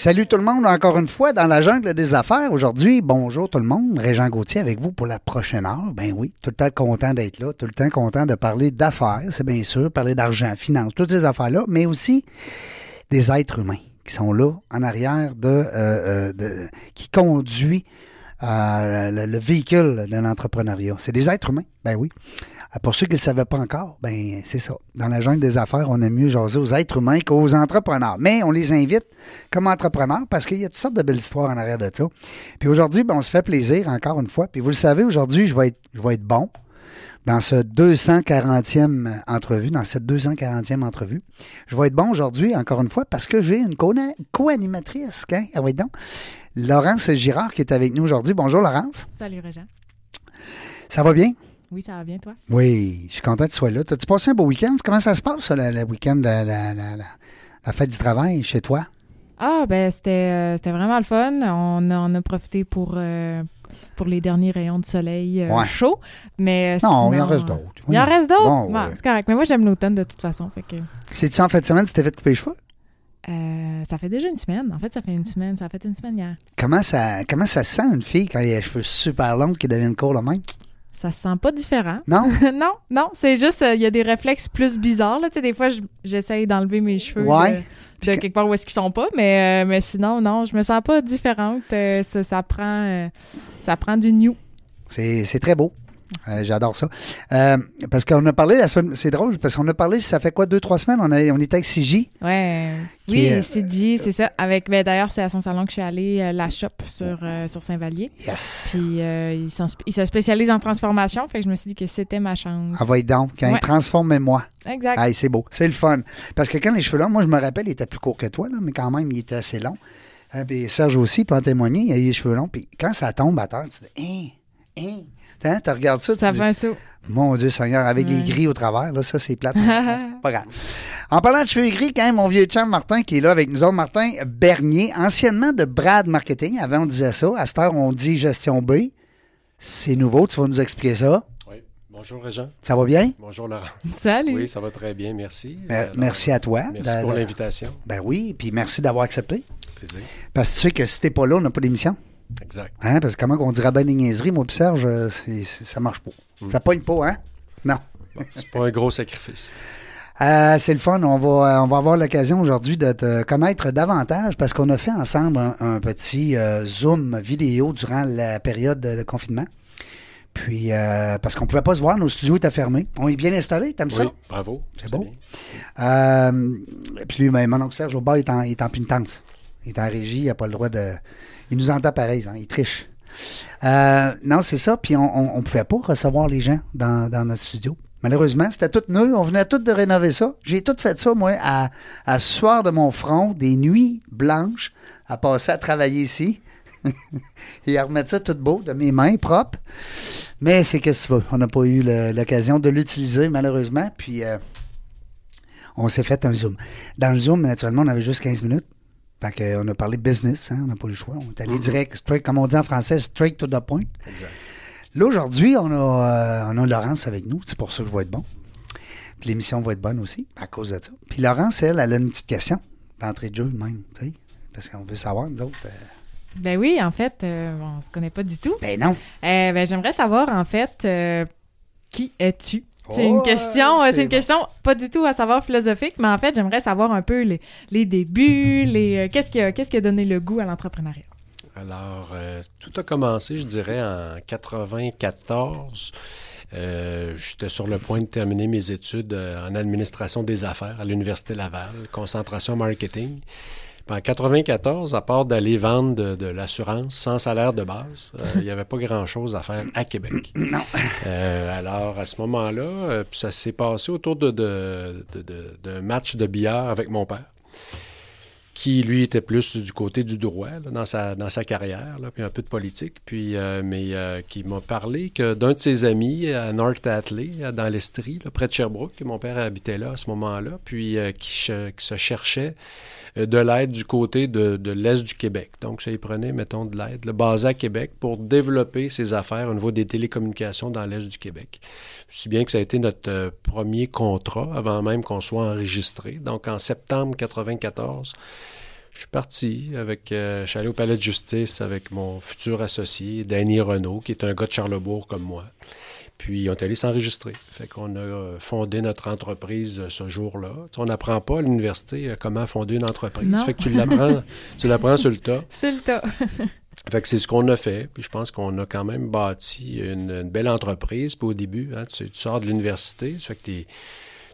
Salut tout le monde encore une fois dans la jungle des affaires. Aujourd'hui, bonjour tout le monde. Régent Gauthier avec vous pour la prochaine heure. Ben oui, tout le temps content d'être là, tout le temps content de parler d'affaires, c'est bien sûr, parler d'argent, finance, toutes ces affaires-là, mais aussi des êtres humains qui sont là en arrière de, euh, euh, qui conduit euh, le, le véhicule de l'entrepreneuriat. C'est des êtres humains, ben oui. Pour ceux qui ne le savaient pas encore, ben c'est ça. Dans la jungle des affaires, on aime mieux jaser aux êtres humains qu'aux entrepreneurs. Mais on les invite comme entrepreneurs parce qu'il y a toutes sortes de belles histoires en arrière de ça. Puis aujourd'hui, ben, on se fait plaisir encore une fois. Puis vous le savez, aujourd'hui, je vais être, je vais être bon dans ce 240e entrevue, dans cette 240e entrevue. Je vais être bon aujourd'hui, encore une fois, parce que j'ai une co- co-animatrice. hein? Ah oui, donc. Laurence Girard qui est avec nous aujourd'hui. Bonjour Laurence. Salut Régent. Ça va bien? Oui, ça va bien, toi? Oui, je suis content que tu sois là. T'as-tu passé un beau week-end? Comment ça se passe, ça, le, le week-end, la, la- la- fête du travail chez toi? Ah, ben c'était euh, c'était vraiment le fun. On en a profité pour, euh, pour les derniers rayons de soleil euh, Ouais. chaud. Mais Non, il sinon, en reste d'autres. Il en reste d'autres? Bon, Bon, ouais. C'est correct. Mais moi, j'aime l'automne de toute façon. Fait que, C'est-tu en fin de semaine, tu t'es fait couper les cheveux? euh, ça fait déjà une semaine. En fait, ça fait une semaine. Ça a fait une semaine hier. Comment ça, comment ça se sent une fille quand elle a les cheveux super longs qui deviennent courts le même? Ça se sent pas différent. Non? non, non. C'est juste, euh, il y a des réflexes plus bizarres. Là. Tu sais, des fois, je- j'essaye d'enlever mes cheveux Ouais. de, quelque part où est-ce qu'ils sont pas. Mais, euh, mais sinon, non, je me sens pas différente. Euh, ça, ça prend, ça prend du new. C'est très beau. Euh, J'adore ça. Euh, parce qu'on a parlé la semaine. C'est drôle, parce qu'on a parlé, ça fait quoi, deux, trois semaines? On, a, on était avec CJ. Ouais. Oui, est- CG, c'est ça. Avec, ben, d'ailleurs, c'est à son salon que je suis allée, euh, la shop sur, euh, sur Saint-Vallier. Yes. Puis il, il se spécialise en transformation, fait que je me suis dit que c'était ma chance. Ah, va donc. Quand il Ouais. transforme moi. Exact. Hey, c'est beau. C'est le fun. Parce que quand les cheveux longs, moi, je me rappelle, il était plus court que toi, là, mais quand même, il était assez long. Hein, puis Serge aussi, peut en témoigner, il a eu les cheveux longs. Puis quand ça tombe à terre, tu te dis, hein, hein. Hein, tu regardes ça, tu ça te fait un saut. dis, mon Dieu Seigneur, avec les gris au travers, là, ça, c'est plate. pas grave. En parlant de cheveux gris, quand même, mon vieux chum Martin qui est là avec nous autres, Martin Bernier, anciennement de Brad Marketing. Avant, on disait ça. À cette heure, on dit gestion B. C'est nouveau, tu vas nous expliquer ça. Oui. Bonjour, Régent. Ça va bien? Bonjour, Laurent. Salut. Oui, ça va très bien, merci. Mer- Alors, merci à toi. Merci de- pour l'invitation. Ben oui, puis merci d'avoir accepté. Plaisir. Parce que tu sais que si t'es pas là, on n'a pas d'émission. Exact. Hein? Parce que comment on dirait ben des niaiseries, moi Serge, euh, ça marche pas. Mm. Ça pogne pas, hein? Non. Bon, c'est pas un gros sacrifice. Euh, c'est le fun. On va, euh, on va avoir l'occasion aujourd'hui de te connaître davantage parce qu'on a fait ensemble un, un petit euh, Zoom vidéo durant la période de, de confinement. Puis, euh, parce qu'on pouvait pas se voir, nos studios étaient fermés. On est bien installés, t'aimes ça? Oui, bravo. C'est beau. puis lui, ben, mon oncle Serge au bas, il est en, est en. Il est en régie, il n'a pas le droit de. Il nous entend pareil, hein, il triche. Euh, non, c'est ça. Puis on ne pouvait pas recevoir les gens dans, dans notre studio. Malheureusement, c'était tout neuf. On venait tout de rénover ça. J'ai tout fait ça, moi, à, à sueur de mon front, des nuits blanches, à passer à travailler ici. et à remettre ça tout beau de mes mains propres. Mais c'est qu'est-ce que tu veux? On n'a pas eu l'occasion de l'utiliser, malheureusement. Puis euh, on s'est fait un Zoom. Dans le Zoom, naturellement, on avait juste 15 minutes. Fait qu'on a parlé business, hein, on n'a pas eu le choix. On est allé Mhm. direct, straight, comme on dit en français, straight to the point. Exact. Là, aujourd'hui, on a, euh, on a Laurence avec nous. C'est pour ça que je vais être bon. Puis l'émission va être bonne aussi, à cause de ça. Puis Laurence, elle, elle a une petite question d'entrée de jeu même, tu sais. Parce qu'on veut savoir, nous autres. euh, Ben oui, en fait, euh, on se connaît pas du tout. ben non. Euh, ben, j'aimerais savoir, en fait, euh, qui es-tu? C'est Oh, une question, euh, c'est une bon. question pas du tout à savoir philosophique, mais en fait, j'aimerais savoir un peu les, les débuts, les euh, qu'est-ce qui a qu'est-ce qui a donné le goût à l'entrepreneuriat? Alors, euh, tout a commencé, je dirais, en 94. Euh, J'étais sur le point de terminer mes études en administration des affaires à l'Université Laval, concentration marketing. Puis en 94, à part d'aller vendre de, de l'assurance sans salaire de base, euh, il n'y avait pas grand-chose à faire à Québec. Non. Euh, alors, à ce moment-là, euh, ça s'est passé autour de, de, de- de- d'un match de billard avec mon père, qui, lui, était plus du côté du droit dans, sa, dans sa carrière, puis un peu de politique, puis, euh, mais euh, qui m'a parlé que d'un de ses amis à North Atley, dans l'Estrie, près de Sherbrooke, mon père habitait là à ce moment-là, puis euh, qui, qui se cherchait euh, de l'aide du côté de, de l'Est du Québec. Donc, ça y prenait, mettons, de l'aide, le basé à Québec pour développer ses affaires au niveau des télécommunications dans l'Est du Québec. Si bien que ça a été notre euh, premier contrat avant même qu'on soit enregistré. Donc, en septembre 94, Je suis parti avec. euh, je suis allé au palais de justice avec mon futur associé, Danny Renault, qui est un gars de Charlebourg comme moi. Puis on est allé s'enregistrer. Fait qu'on a euh, fondé notre entreprise ce jour-là. Tu sais, on n'apprend pas à l'université comment fonder une entreprise. Non. Fait que tu l'apprends, tu l'apprends sur le tas. C'est le tas. Fait que c'est ce qu'on a fait. Puis je pense qu'on a quand même bâti une, belle entreprise. Puis au début, hein, tu, sors de l'université, ça fait que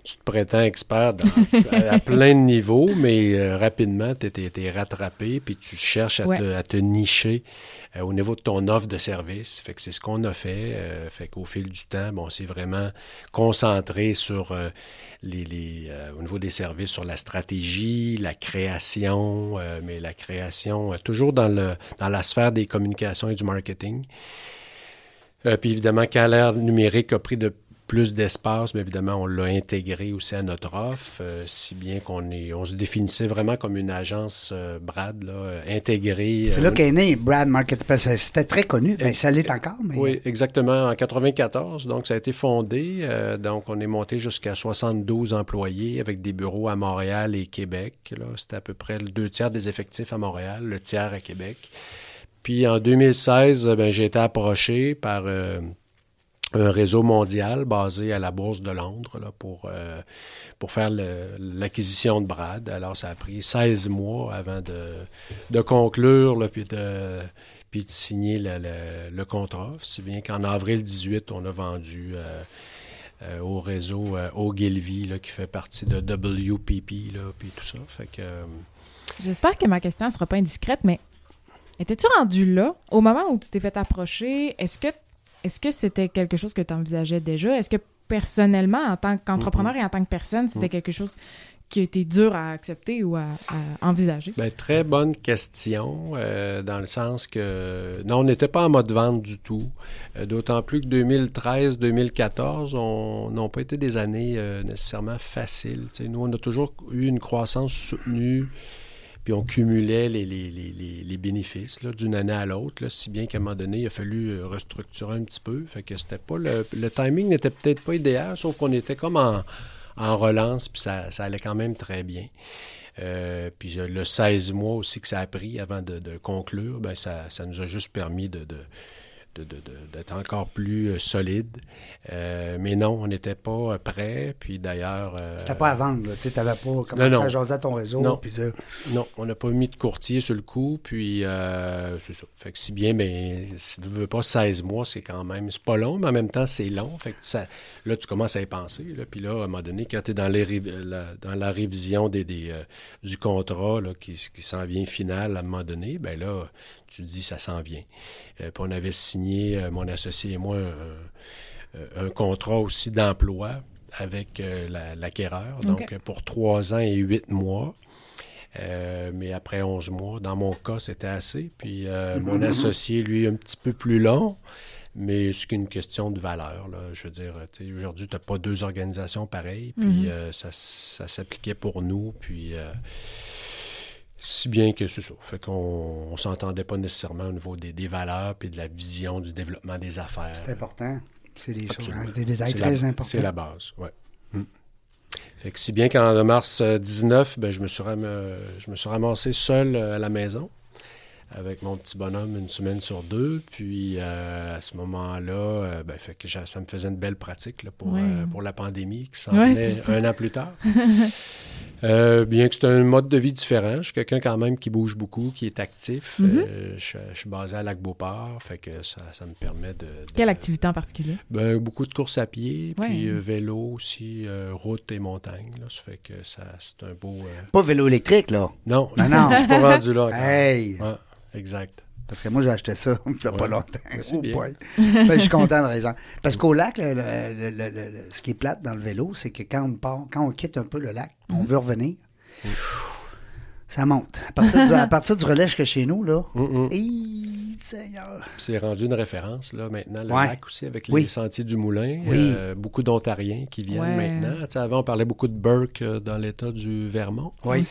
tu te prétends expert dans- à, à plein de niveaux, mais euh, rapidement, tu es, rattrapé, puis tu cherches à, Ouais. te, à te nicher euh, au niveau de ton offre de service. Fait que c'est ce qu'on a fait. euh, fait qu'au fil du temps, bon, on s'est vraiment concentré sur euh, les, les, au niveau des services, sur la stratégie, la création, mais la création toujours dans, le, dans la sphère des communications et du marketing. Euh, puis évidemment, quand l'ère numérique a pris de plus d'espace, bien évidemment, on l'a intégré aussi à notre offre, euh, si bien qu'on est, on se définissait vraiment comme une agence euh, Brad, là, intégrée. C'est euh, là qu'est né Brad Market. Parce que c'était très connu. Ben, ça l'est encore, mais. oui, exactement. En 94, donc ça a été fondé. donc on est monté jusqu'à 72 employés avec des bureaux à Montréal et Québec. Là, c'était à peu près le deux tiers des effectifs à Montréal, le tiers à Québec. Puis en 2016, ben, j'ai été approché par euh, un réseau mondial basé à la Bourse de Londres là, pour, euh, pour faire l'acquisition de Brad. Alors, ça a pris 16 mois avant de, de conclure, là, puis de, puis de signer le, le- contrat. Si bien qu'en avril 18, on a vendu euh, euh, au réseau euh, Ogilvy, là, qui fait partie de WPP, là, puis tout ça. Fait que... euh, J'espère que ma question ne sera pas indiscrète, mais étais-tu rendu là au moment où tu t'es fait approcher? Est-ce que est-ce que c'était quelque chose que tu envisageais déjà? Est-ce que personnellement, en tant qu'entrepreneur et en tant que personne, c'était Mm. quelque chose qui a été dur à accepter ou à, à envisager? Ben, très bonne question, euh, dans le sens que non, on n'était pas en mode vente du tout. Euh, D'autant plus que 2013-2014 on- n'ont pas été des années euh, nécessairement faciles. Nous, on a toujours eu une croissance soutenue, puis on cumulait les, les- les- les- bénéfices d'une année à l'autre, si bien qu'à un moment donné, il a fallu euh, restructurer un petit peu. Fait que c'était pas le, le timing n'était peut-être pas idéal, sauf qu'on était comme en, en relance, puis ça, ça allait quand même très bien. Euh, puis le 16 mois aussi que ça a pris avant de, conclure, ben ça, ça nous a juste permis de- de- d'être encore plus euh, solide. Euh, mais non, on n'était pas euh, prêt. Puis d'ailleurs... euh, C'était pas à vendre. Tu n'avais pas commencé non. à jaser à ton réseau. Non. puis ça. Non, on n'a pas mis de courtier sur le coup, puis euh, c'est ça. Fait que si bien, mais si tu veux pas 16 mois, c'est quand même, c'est pas long, mais en même temps, c'est long. Fait que ça, là, tu commences à y penser. Là, puis là, à un moment donné, quand tu es dans, les, la, dans la révision des, des, du contrat là, qui, qui s'en vient final à un moment donné, ben là, tu te dis, ça s'en vient. Euh, puis on avait signé, euh, mon associé et moi, un, un contrat aussi d'emploi avec euh, la- l'acquéreur, donc euh, pour trois ans et huit mois. Euh, mais après 11 mois, dans mon cas, c'était assez. Puis euh, mon associé, lui, un petit peu plus long, mais c'est qu'une question de valeur. Là. Je veux dire, aujourd'hui, tu n'as pas deux organisations pareilles, puis Mhm. euh, ça, ça s'appliquait pour nous, puis euh, si bien que c'est ça. Fait qu'on on s'entendait pas nécessairement au niveau des, des valeurs, puis de la vision du développement des affaires. C'est important. C'est des choses, hein, c'est des détails très la- importants. C'est la base, oui. Fait que si bien qu'en mars euh, 19, ben, je, me suis ram- je me suis ramassé seul euh, à la maison avec mon petit bonhomme une semaine sur deux. Puis euh, à ce moment-là, euh, ben, fait que ça me faisait une belle pratique là, pour, Ouais. euh, pour la pandémie qui s'en Ouais, venait un an plus tard. Euh, bien que c'est un mode de vie différent. Je suis quelqu'un quand même qui bouge beaucoup, qui est actif. Mhm. Euh, je, je suis basé à Lac-Beauport, fait que ça, ça me permet de... de- Quelle activité en particulier? ben, beaucoup de courses à pied, Ouais. puis euh, vélo aussi, euh, route et montagne. Là, ça fait que ça, c'est un beau... euh, Pas vélo électrique, là. Non, Non, non. je suis pas rendu là encore. Hey! Ouais, exact. Parce que moi, j'ai acheté ça il n'y a pas longtemps. C'est Oh. Ben, je suis content de raison. Parce qu'au lac, le- le- le- le- le- ce qui est plate dans le vélo, c'est que quand on part, quand on quitte un peu le lac, on Mhm. veut revenir, ça monte. À partir, du, à partir du relais jusqu'à chez nous, là, Mm, mm. C'est rendu une référence, là, maintenant, le Ouais. lac aussi, avec les Oui. sentiers du Moulin. Oui. Euh, beaucoup d'Ontariens qui viennent Ouais. maintenant. Tu sais, avant, on parlait beaucoup de Burke euh, dans l'État du Vermont. Oui.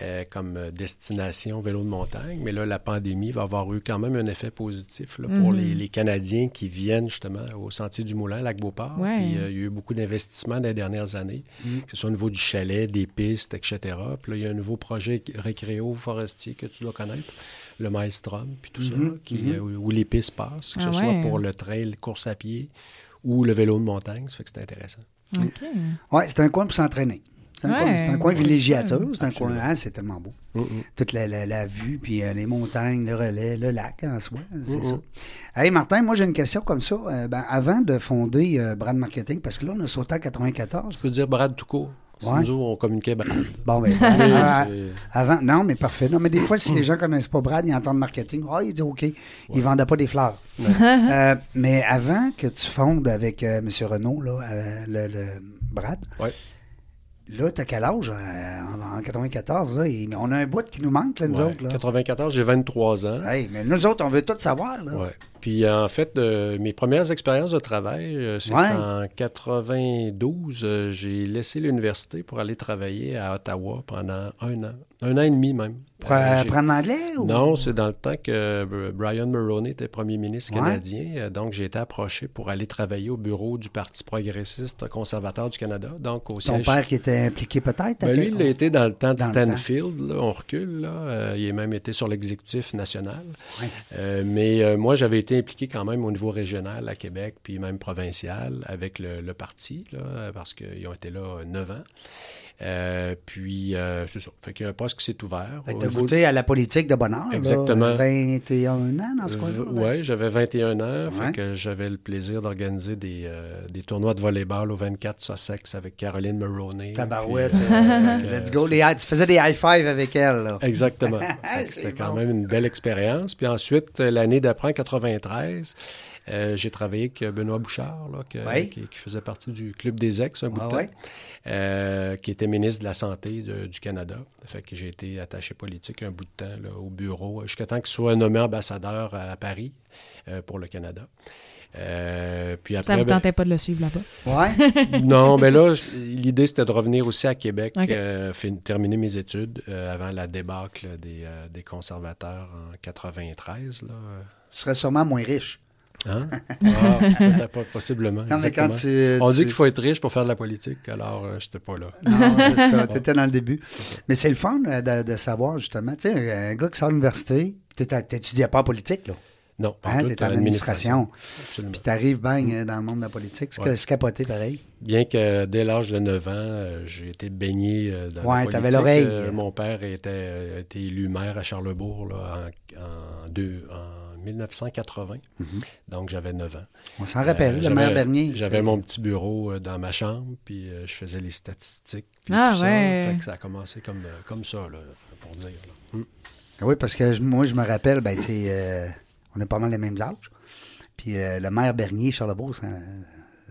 Euh, comme destination vélo de montagne. Mais là, la pandémie va avoir eu quand même un effet positif là, pour les, les Canadiens qui viennent justement au Sentier du Moulin, Lac-Beauport. Ouais. Puis il y a eu beaucoup d'investissements dans les dernières années, Mhm. que ce soit au niveau du chalet, des pistes, etc. Puis là, il y a un nouveau projet récréo forestier que tu dois connaître, le Maelstrom, puis tout Mhm, ça, qui, mhm. euh, où les pistes passent, que Ah ce ouais. soit pour le trail, course à pied ou le vélo de montagne. Ça fait que c'est intéressant. OK. Oui, c'est un coin pour s'entraîner. C'est un, Ouais. coin, c'est un coin villégiature. C'est un coin, hein, c'est tellement beau. Mhm. Toute la, la- la vue, puis euh, les montagnes, le relais, le lac en soi. C'est Mhm. ça. Hey Martin, moi j'ai une question comme ça. Euh, ben, avant de fonder euh, Brand Marketing, parce que là on a sauté en 94. Tu peux dire Brad tout court. Ouais. nous, on communiquait Brad. Bon, ben, Mais euh, avant, non, mais parfait. Non, mais des fois, si les gens connaissent pas Brad, ils entendent marketing. Ah, ils disent OK, ils vendaient pas des fleurs. Euh, mais avant que tu fondes avec euh, M. Renault, là, euh, le, le Brad, Ouais. là, t'as quel âge en, en 94? Là, Il- on a un bout qui nous manque, là, nous Ouais. autres. Là. 94, j'ai 23 ans. Hey, mais nous autres, on veut tout savoir. Là. Puis en fait, euh, mes premières expériences de travail, euh, c'est Ouais. qu'en 92, euh, j'ai laissé l'université pour aller travailler à Ottawa pendant un an, un an et demi même. Pour Euh, euh, apprendre l'anglais? Ou... Non, c'est dans le temps que euh, Brian Mulroney était premier ministre Ouais. canadien. Euh, Donc, j'ai été approché pour aller travailler au bureau du Parti progressiste conservateur du Canada, donc au Ton siège père qui était impliqué peut-être? ben, lui, il a été dans le temps de. Stanfield, là, on recule, là. Euh, il a même été sur l'exécutif national. Ouais. Euh, mais euh, moi, j'avais été impliqué quand même au niveau régional à Québec, puis même provincial avec le, parti, parce qu'ils ont été là euh, neuf ans. Euh, puis, euh, c'est ça. Fait qu'il y a un poste qui s'est ouvert. Fait que niveau- goûté à la politique de bonheur. là, Exactement. 21 ans dans ce coin-là. Ouais, j'avais 21 ans, Ouais. fait que j'avais le plaisir d'organiser des, euh, des tournois de volleyball au 24 Sussex avec Caroline Maroney. Tabarouette. euh, euh, let's go. Les tu faisais des high five avec elle. Là. Exactement. C'était quand même une belle expérience. Puis ensuite, euh, l'année d'après, en 93, euh, j'ai travaillé avec Benoît Bouchard, là, que- Oui. qui, qui faisait partie du Club des Ex un bout Ah de temps, ouais. euh, qui était ministre de la Santé de- du Canada. Fait que j'ai été attaché politique un bout de temps là, au bureau, jusqu'à temps qu'il soit nommé ambassadeur à Paris euh, pour le Canada. Euh, puis Ça après, vous ben, tentait pas de le suivre là-bas? Ouais. non, mais là, l'idée, c'était de revenir aussi à Québec, euh, fin- terminer mes études euh, avant la débâcle des, euh, des conservateurs en 93. Là. Tu serais sûrement moins riche. Hein? Ah, possiblement. Non, mais quand tu. On tu- dit qu'il faut être riche pour faire de la politique, alors euh, j'étais pas là. Non, c'est ça. T'étais dans le début. Mais c'est le fun euh, de, de savoir, justement. Tu sais, un gars qui sort de l'université, t'étais- t'étudiais pas en politique, là. Non, pas Hein, en administration. Absolument. Puis t'arrives, bang, euh, dans le monde de la politique. C'est Ouais. capoté, pareil. Bien que dès l'âge de 9 ans, euh, j'ai été baigné euh, dans Ouais, la politique. l'oreille. Euh, mon père était, euh, élu maire à Charlebourg là, en, en, deux- en 1980. Donc j'avais 9 ans. On s'en rappelle, Euh, le maire Bernier. J'avais mon petit bureau euh, dans ma chambre, puis euh, je faisais les statistiques. puis Ah, tout ça. ouais. Fait que ça a commencé comme, comme ça, là, pour dire. là. Hum. Oui, parce que moi, je me rappelle, ben, tu sais, euh, on a pas mal les mêmes âges. Puis euh, le maire Bernier, Charlebourg,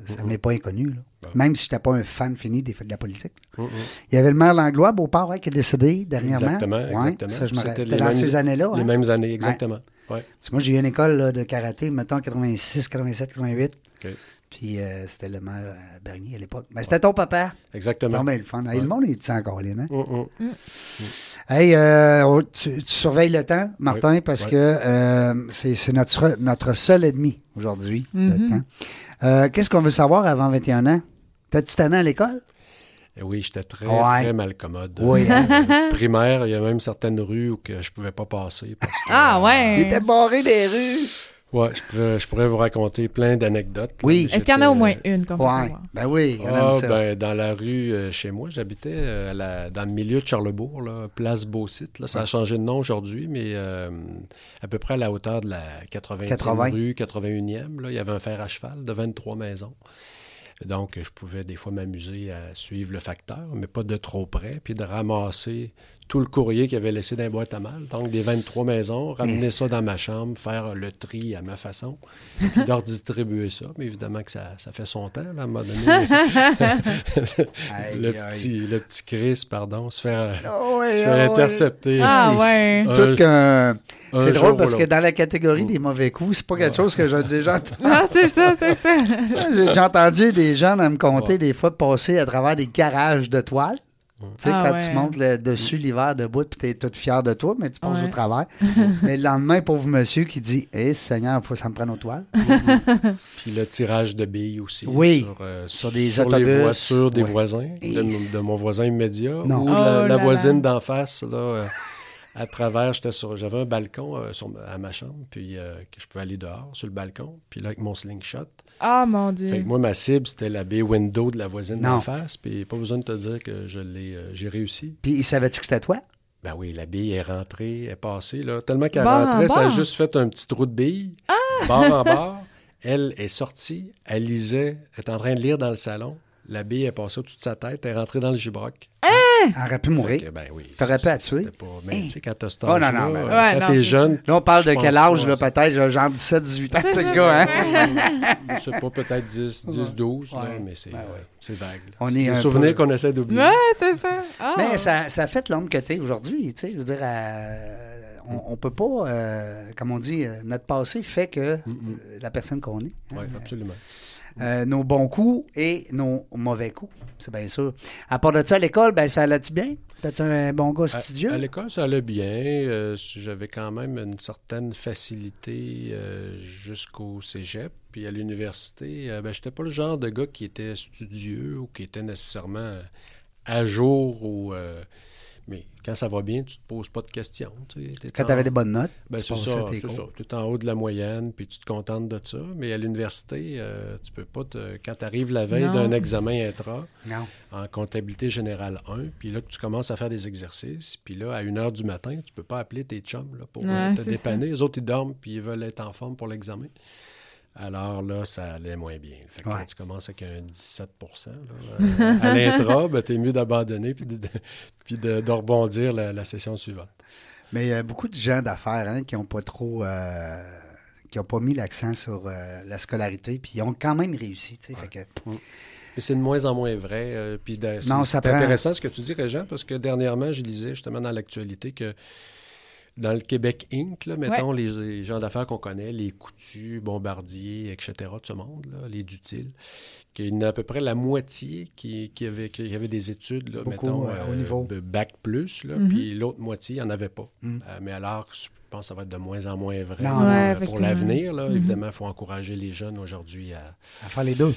ça ne m'est pas inconnu. là. Même si je n'étais pas un fan fini des faits de la politique. Il y avait le maire Langlois, Beauport, qui est décédé dernièrement. Exactement, Ouais, exactement. ça, je me C'était dans mêmes- ces années-là. Les hein? mêmes années, exactement. Ouais. Parce que moi, j'ai eu une école là, de karaté, mettons, 86, 87, 88. OK. Puis euh, c'était le maire euh, Bernier à l'époque. Ben, c'était ton papa. Exactement. Non, mais le fun. Hey, Ouais. Le monde est encore là, hein? Hey, euh, tu, tu surveilles le temps, Martin, Oui, parce oui. que euh, c'est notre, notre seul ennemi aujourd'hui, le Mhm. temps. Euh, Qu'est-ce qu'on veut savoir avant 21 ans? T'as-tu tanné à l'école? Et oui, j'étais très, Ouais. très mal commode. Oui, hein? Euh, primaire, il y a même certaines rues où que je pouvais pas passer. Parce que, Ah Il ouais! était barré des rues. Ouais, je, pourrais, je pourrais vous raconter plein d'anecdotes. Oui. Est-ce qu'il y en a au moins une qu'on peut Ouais. savoir? Ben oui, il y en a Ah, ben, dans la rue euh, chez moi, j'habitais euh, à la- dans le milieu de Charlebourg, là, place Beausite. Là, ça a changé de nom aujourd'hui, mais euh, à peu près à la hauteur de la 80e 80. rue, 81e, là, il y avait un fer à cheval de 23 maisons. Donc, je pouvais des fois m'amuser à suivre le facteur, mais pas de trop près, puis de ramasser tout le courrier qu'il avait laissé dans les boîtes à mal. Donc, des 23 maisons, ramener ça dans ma chambre, faire le tri à ma façon, puis de redistribuer ça. Mais évidemment que ça, ça fait son temps, là, à un moment donné. Le, petit, le petit Chris, pardon, se faire, Oh, ouais, se oh, faire ouais. intercepter. Ah ouais! Un- Tout qu'un- un C'est drôle parce que dans la catégorie des mauvais coups, c'est pas quelque chose que j'ai déjà entendu. Ah, c'est ça, c'est ça. J'ai déjà entendu des gens me compter des fois passer à travers des garages de toiles. Tu sais, Ah quand ouais. tu montes le dessus l'hiver debout, puis t'es toute fière de toi, mais tu passes Ouais. au travers. mais le lendemain, pauvre monsieur qui dit Hé, Seigneur, il faut que ça me prenne aux toiles. Puis le tirage de billes aussi. Oui. Sur, euh, Sur des les autobus. voitures des Ouais. voisins, Et- de, mon- de mon voisin immédiat. Non. Ou Oh la, la là voisine d'en face, là, euh, à travers, j'étais sur, j'avais un balcon euh, sur- à ma chambre, puis euh, que je pouvais aller dehors, sur le balcon, puis là, avec mon slingshot. Ah, mon Dieu. Fait que moi, ma cible, c'était la baie window de la voisine d'en face, puis pas besoin de te dire que je l'ai, euh, j'ai réussi. Puis, il savait-tu que c'était toi? Ben oui, la bille est rentrée, est passée, là. Tellement qu'elle rentrait, ça a juste fait un petit trou de bille, bord en bord. Elle est sortie, elle lisait, elle est en train de lire dans le salon. La bille est passée au-dessus de sa tête, elle est rentrée dans le gibroc. Elle aurait pu mourir. Que, ben oui. T'aurais pu la c'était tuer. pas- Mais tu sais, quand t'as cet Oh, non, âge-là, non, ben euh. Ouais, quand non, t'es jeune, Là, on parle de quel âge, pas là, à peut-être, genre 17, 18 ans, C'est le gars, c'est hein? Je sais pas, peut-être 10, 10 12, là, Ouais. mais c'est Ben ouais. vague. là. On C'est est des un souvenirs peu- qu'on essaie d'oublier. Ouais, c'est ça. Ah. Mais ça, ça fait l'homme que t'es aujourd'hui, tu sais, je veux dire, euh, on, on peut pas, euh, comme on dit, euh, notre passé fait que mm. la personne qu'on est. hein. Oui, absolument. Euh, nos bons coups et nos mauvais coups, c'est bien sûr. À part de ça, à l'école, ben, ça allait-tu bien? T'as-tu un bon gars studieux? à l'école, ça allait bien. Euh, J'avais quand même une certaine facilité euh, jusqu'au cégep. Puis à l'université, ben, j'étais pas le genre de gars qui était studieux ou qui était nécessairement à jour. Ou, mais quand ça va bien, tu te poses pas de questions. tu sais. Quand en- t'avais des bonnes notes, Ben, tu c'est ça. Tu es en haut de la moyenne, puis tu te contentes de ça. Mais à l'université, euh, tu peux pas te... Quand tu arrives la veille d'un examen intra, Non. en comptabilité générale 1, puis là que tu commences à faire des exercices, puis là, à 1 heure du matin, tu peux pas appeler tes chums là, pour euh, Ouais, te dépanner. Les autres, ils dorment, puis ils veulent être en forme pour l'examen. Alors là, ça allait moins bien. Fait que Ouais. quand tu commences avec un 17 là, euh, à l'intra, ben, tu es mieux d'abandonner puis de, de- puis de, de rebondir la, la session suivante. Mais il y a beaucoup de gens d'affaires hein, qui n'ont pas trop. euh, qui n'ont pas mis l'accent sur euh, la scolarité, puis ils ont quand même réussi. fait que- Mais c'est de moins en moins vrai. euh, puis c'est prend- intéressant ce que tu dis, Régent, parce que dernièrement, je lisais justement dans l'actualité que dans le Québec Inc., là, mettons les, les gens d'affaires qu'on connaît, les Coutus, Bombardier, etc., de ce monde, là, les Dutiles, qu'il y en a à peu près la moitié qui, qui, avait, qui avait des études, là, Beaucoup, mettons, euh, au niveau. de bac plus, là, Mhm. puis l'autre moitié, il n'y en avait pas. Mm. Euh, mais alors, je pense que ça va être de moins en moins vrai Non, euh. Ouais, pour l'avenir. Mhm. Évidemment, il faut encourager les jeunes aujourd'hui à, à faire les deux.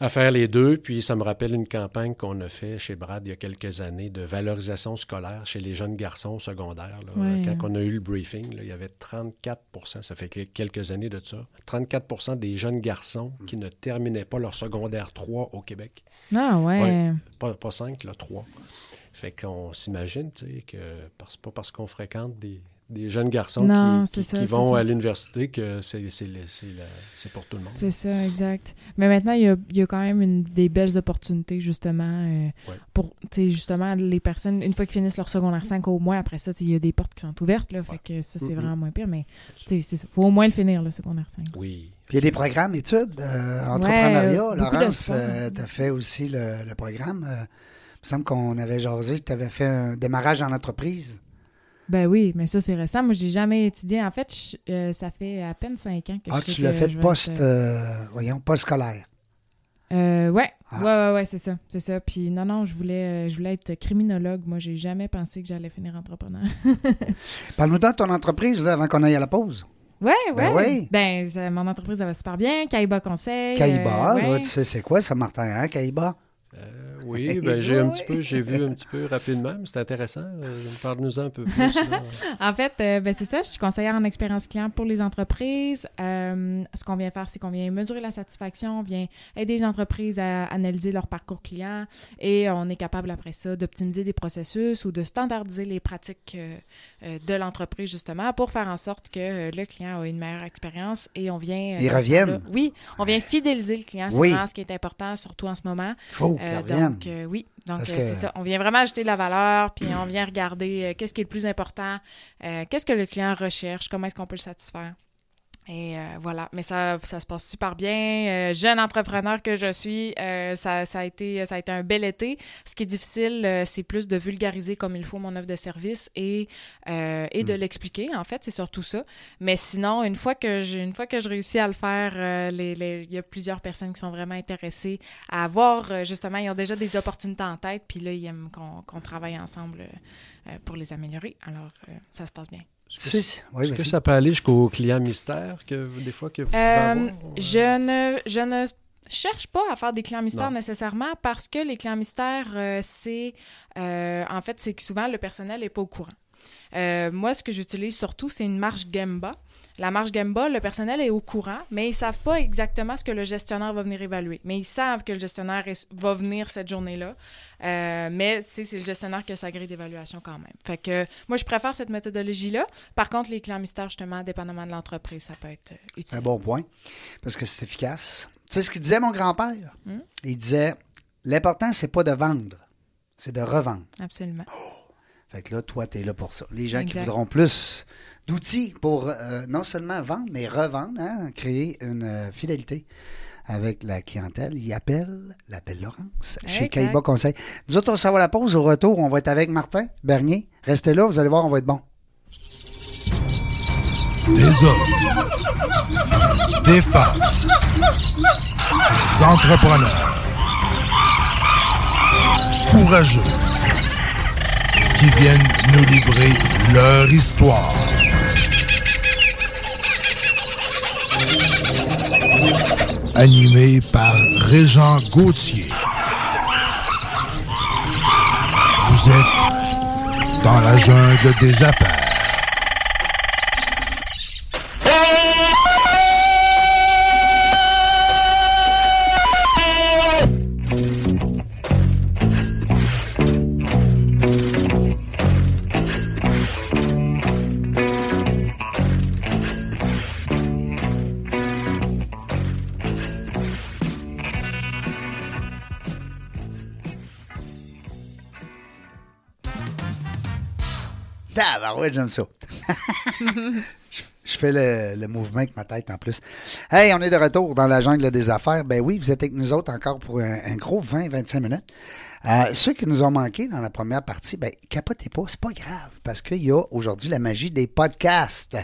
À faire les deux. Puis ça me rappelle une campagne qu'on a fait chez Brad il y a quelques années de valorisation scolaire chez les jeunes garçons au secondaire. là. Ouais. Quand on a eu le briefing, là, il y avait 34% ça fait que- quelques années de ça, 34% des jeunes garçons qui ne terminaient pas leur secondaire 3 au Québec. Ah, ouais. Ouais. Pas, pas 5, là, 3. Fait qu'on s'imagine, tu sais, que parce, pas parce qu'on fréquente des, des jeunes garçons Non, qui, c'est qui- ça, qui c'est vont ça. à l'université que c'est c'est le- c'est la- c'est pour tout le monde. C'est ça, exact. Mais maintenant, il y a, il y a quand même une, des belles opportunités, justement, euh, Ouais. pour, tu sais, justement, les personnes, une fois qu'ils finissent leur secondaire 5 au moins, après ça, il y a des portes qui sont ouvertes, là, fait que ça, c'est vraiment moins pire, mais, tu sais, c'est ça. faut au moins le finir, le secondaire 5. Oui. Puis il y a des programmes études, euh, entrepreneuriat. euh, Laurence, sport. tu as fait aussi le, le programme. Euh, il me semble qu'on avait jasé que tu avais fait un démarrage en entreprise. Ben oui, mais ça, c'est récent. Moi, j'ai jamais étudié. En fait, je- euh, ça fait à peine 5 ans que Ah, je sais tu l'as que fait je post, euh, voyons, post-scolaire. Euh, ouais, Ah. ouais, ouais, ouais, c'est ça, c'est ça. Puis non, non, je voulais, euh, je voulais être criminologue. Moi, j'ai jamais pensé que j'allais finir entrepreneur. Parle-nous donc de ton entreprise là, avant qu'on aille à la pause. Ouais, ouais. Ben oui. Ben, ça- mon entreprise, elle va super bien. Kaiba Conseil. Caïba, euh, ouais. tu sais c'est quoi ça, Martin, hein, Caïba? Oui, ben, j'ai un petit peu, j'ai vu un petit peu rapidement, mais c'est intéressant. Euh, Parle-nous un peu plus. là. En fait, euh, ben, c'est ça. Je suis conseillère en expérience client pour les entreprises. Euh, ce qu'on vient faire, c'est qu'on vient mesurer la satisfaction, on vient aider les entreprises à analyser leur parcours client et on est capable après ça d'optimiser des processus ou de standardiser les pratiques de l'entreprise justement pour faire en sorte que le client a une meilleure expérience et on vient. Ils reviennent. Oui, on vient fidéliser le client. C'est Oui. vraiment ce qui est important, surtout en ce moment. Faut Euh, qu'ils reviennent. Donc, euh, oui, donc euh, que- c'est ça. On vient vraiment ajouter de la valeur, puis on vient regarder euh, qu'est-ce qui est le plus important, qu'est-ce que le client recherche, comment est-ce qu'on peut le satisfaire. Et euh, voilà, mais ça, ça se passe super bien. Euh, jeune entrepreneur que je suis, euh, ça, ça, a été, ça a été un bel été. Ce qui est difficile, c'est plus de vulgariser comme il faut mon offre de service et, et de l'expliquer, en fait, c'est surtout ça. Mais sinon, une fois que j'ai, une fois que je réussis à le faire, les, les- il y a plusieurs personnes qui sont vraiment intéressées à avoir, justement, ils ont déjà des opportunités en tête, puis là, ils aiment qu'on, travaille ensemble pour les améliorer. Alors, ça se passe bien. Oui, Est-ce que ça peut aller jusqu'au client mystère que des fois que vous pouvez Euh, avoir? je ne je ne cherche pas à faire des clients mystères Non. nécessairement parce que les clients mystères euh, c'est euh, en fait c'est que souvent le personnel n'est pas au courant. Euh, moi ce que j'utilise surtout c'est une marge Gemba. La marge Gemba, le personnel est au courant, mais ils savent pas exactement ce que le gestionnaire va venir évaluer. Mais ils savent que le gestionnaire est- va venir cette journée-là. Euh, mais c'est c'est le gestionnaire qui a sa grille d'évaluation quand même. Fait que moi, je préfère cette méthodologie-là. Par contre, les clients mystères, justement, dépendamment de l'entreprise, ça peut être euh, utile. Un bon point. Parce que c'est efficace. Tu sais ce qu'il disait mon grand-père? Hmm? Il disait l'important, c'est pas de vendre, c'est de revendre. Absolument. Fait que là, toi, tu es là pour ça. Les gens qui voudront plus d'outils pour euh, non seulement vendre, mais revendre, hein, créer une euh, fidélité avec la clientèle, ils appellent la Belle Laurence chez. Kaiba Conseil. Nous autres, on s'en va à la pause. Au retour, on va être avec Martin Bernier. Restez là, vous allez voir, on va être bon. Des hommes, des femmes, des entrepreneurs courageux qui viennent nous livrer leur histoire. Animé par Régent Gauthier. Vous êtes dans la jungle des affaires. J'aime ça. je, fais le, le mouvement avec ma tête en plus. Hey, on est de retour dans la jungle des affaires. Ben oui, vous êtes avec nous autres encore pour un, un gros 20-25 minutes. Euh, ceux qui nous ont manqué dans la première partie, ben capotez pas, c'est pas grave, parce qu'il y a aujourd'hui la magie des podcasts.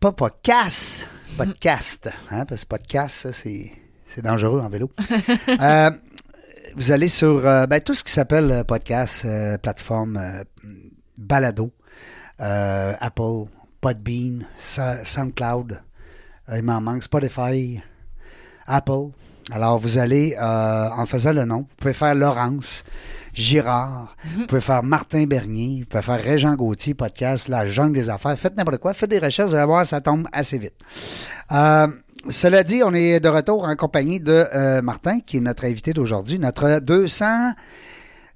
Pas podcast, podcast. Hein, parce que podcast, c'est, c'est dangereux en vélo. Euh, vous allez sur euh, ben, tout ce qui s'appelle podcast, plateforme, balado, euh, Apple, Podbean, SoundCloud, euh, il m'en manque, Spotify, Apple. Alors, vous allez, euh, en faisant le nom, vous pouvez faire Laurence Girard, vous pouvez faire Martin Bernier, vous pouvez faire Régent Gauthier, podcast, La Jungle des Affaires. Faites n'importe quoi, faites des recherches, vous allez voir, ça tombe assez vite. Euh, cela dit, on est de retour en compagnie de euh, Martin, qui est notre invité d'aujourd'hui, notre 200...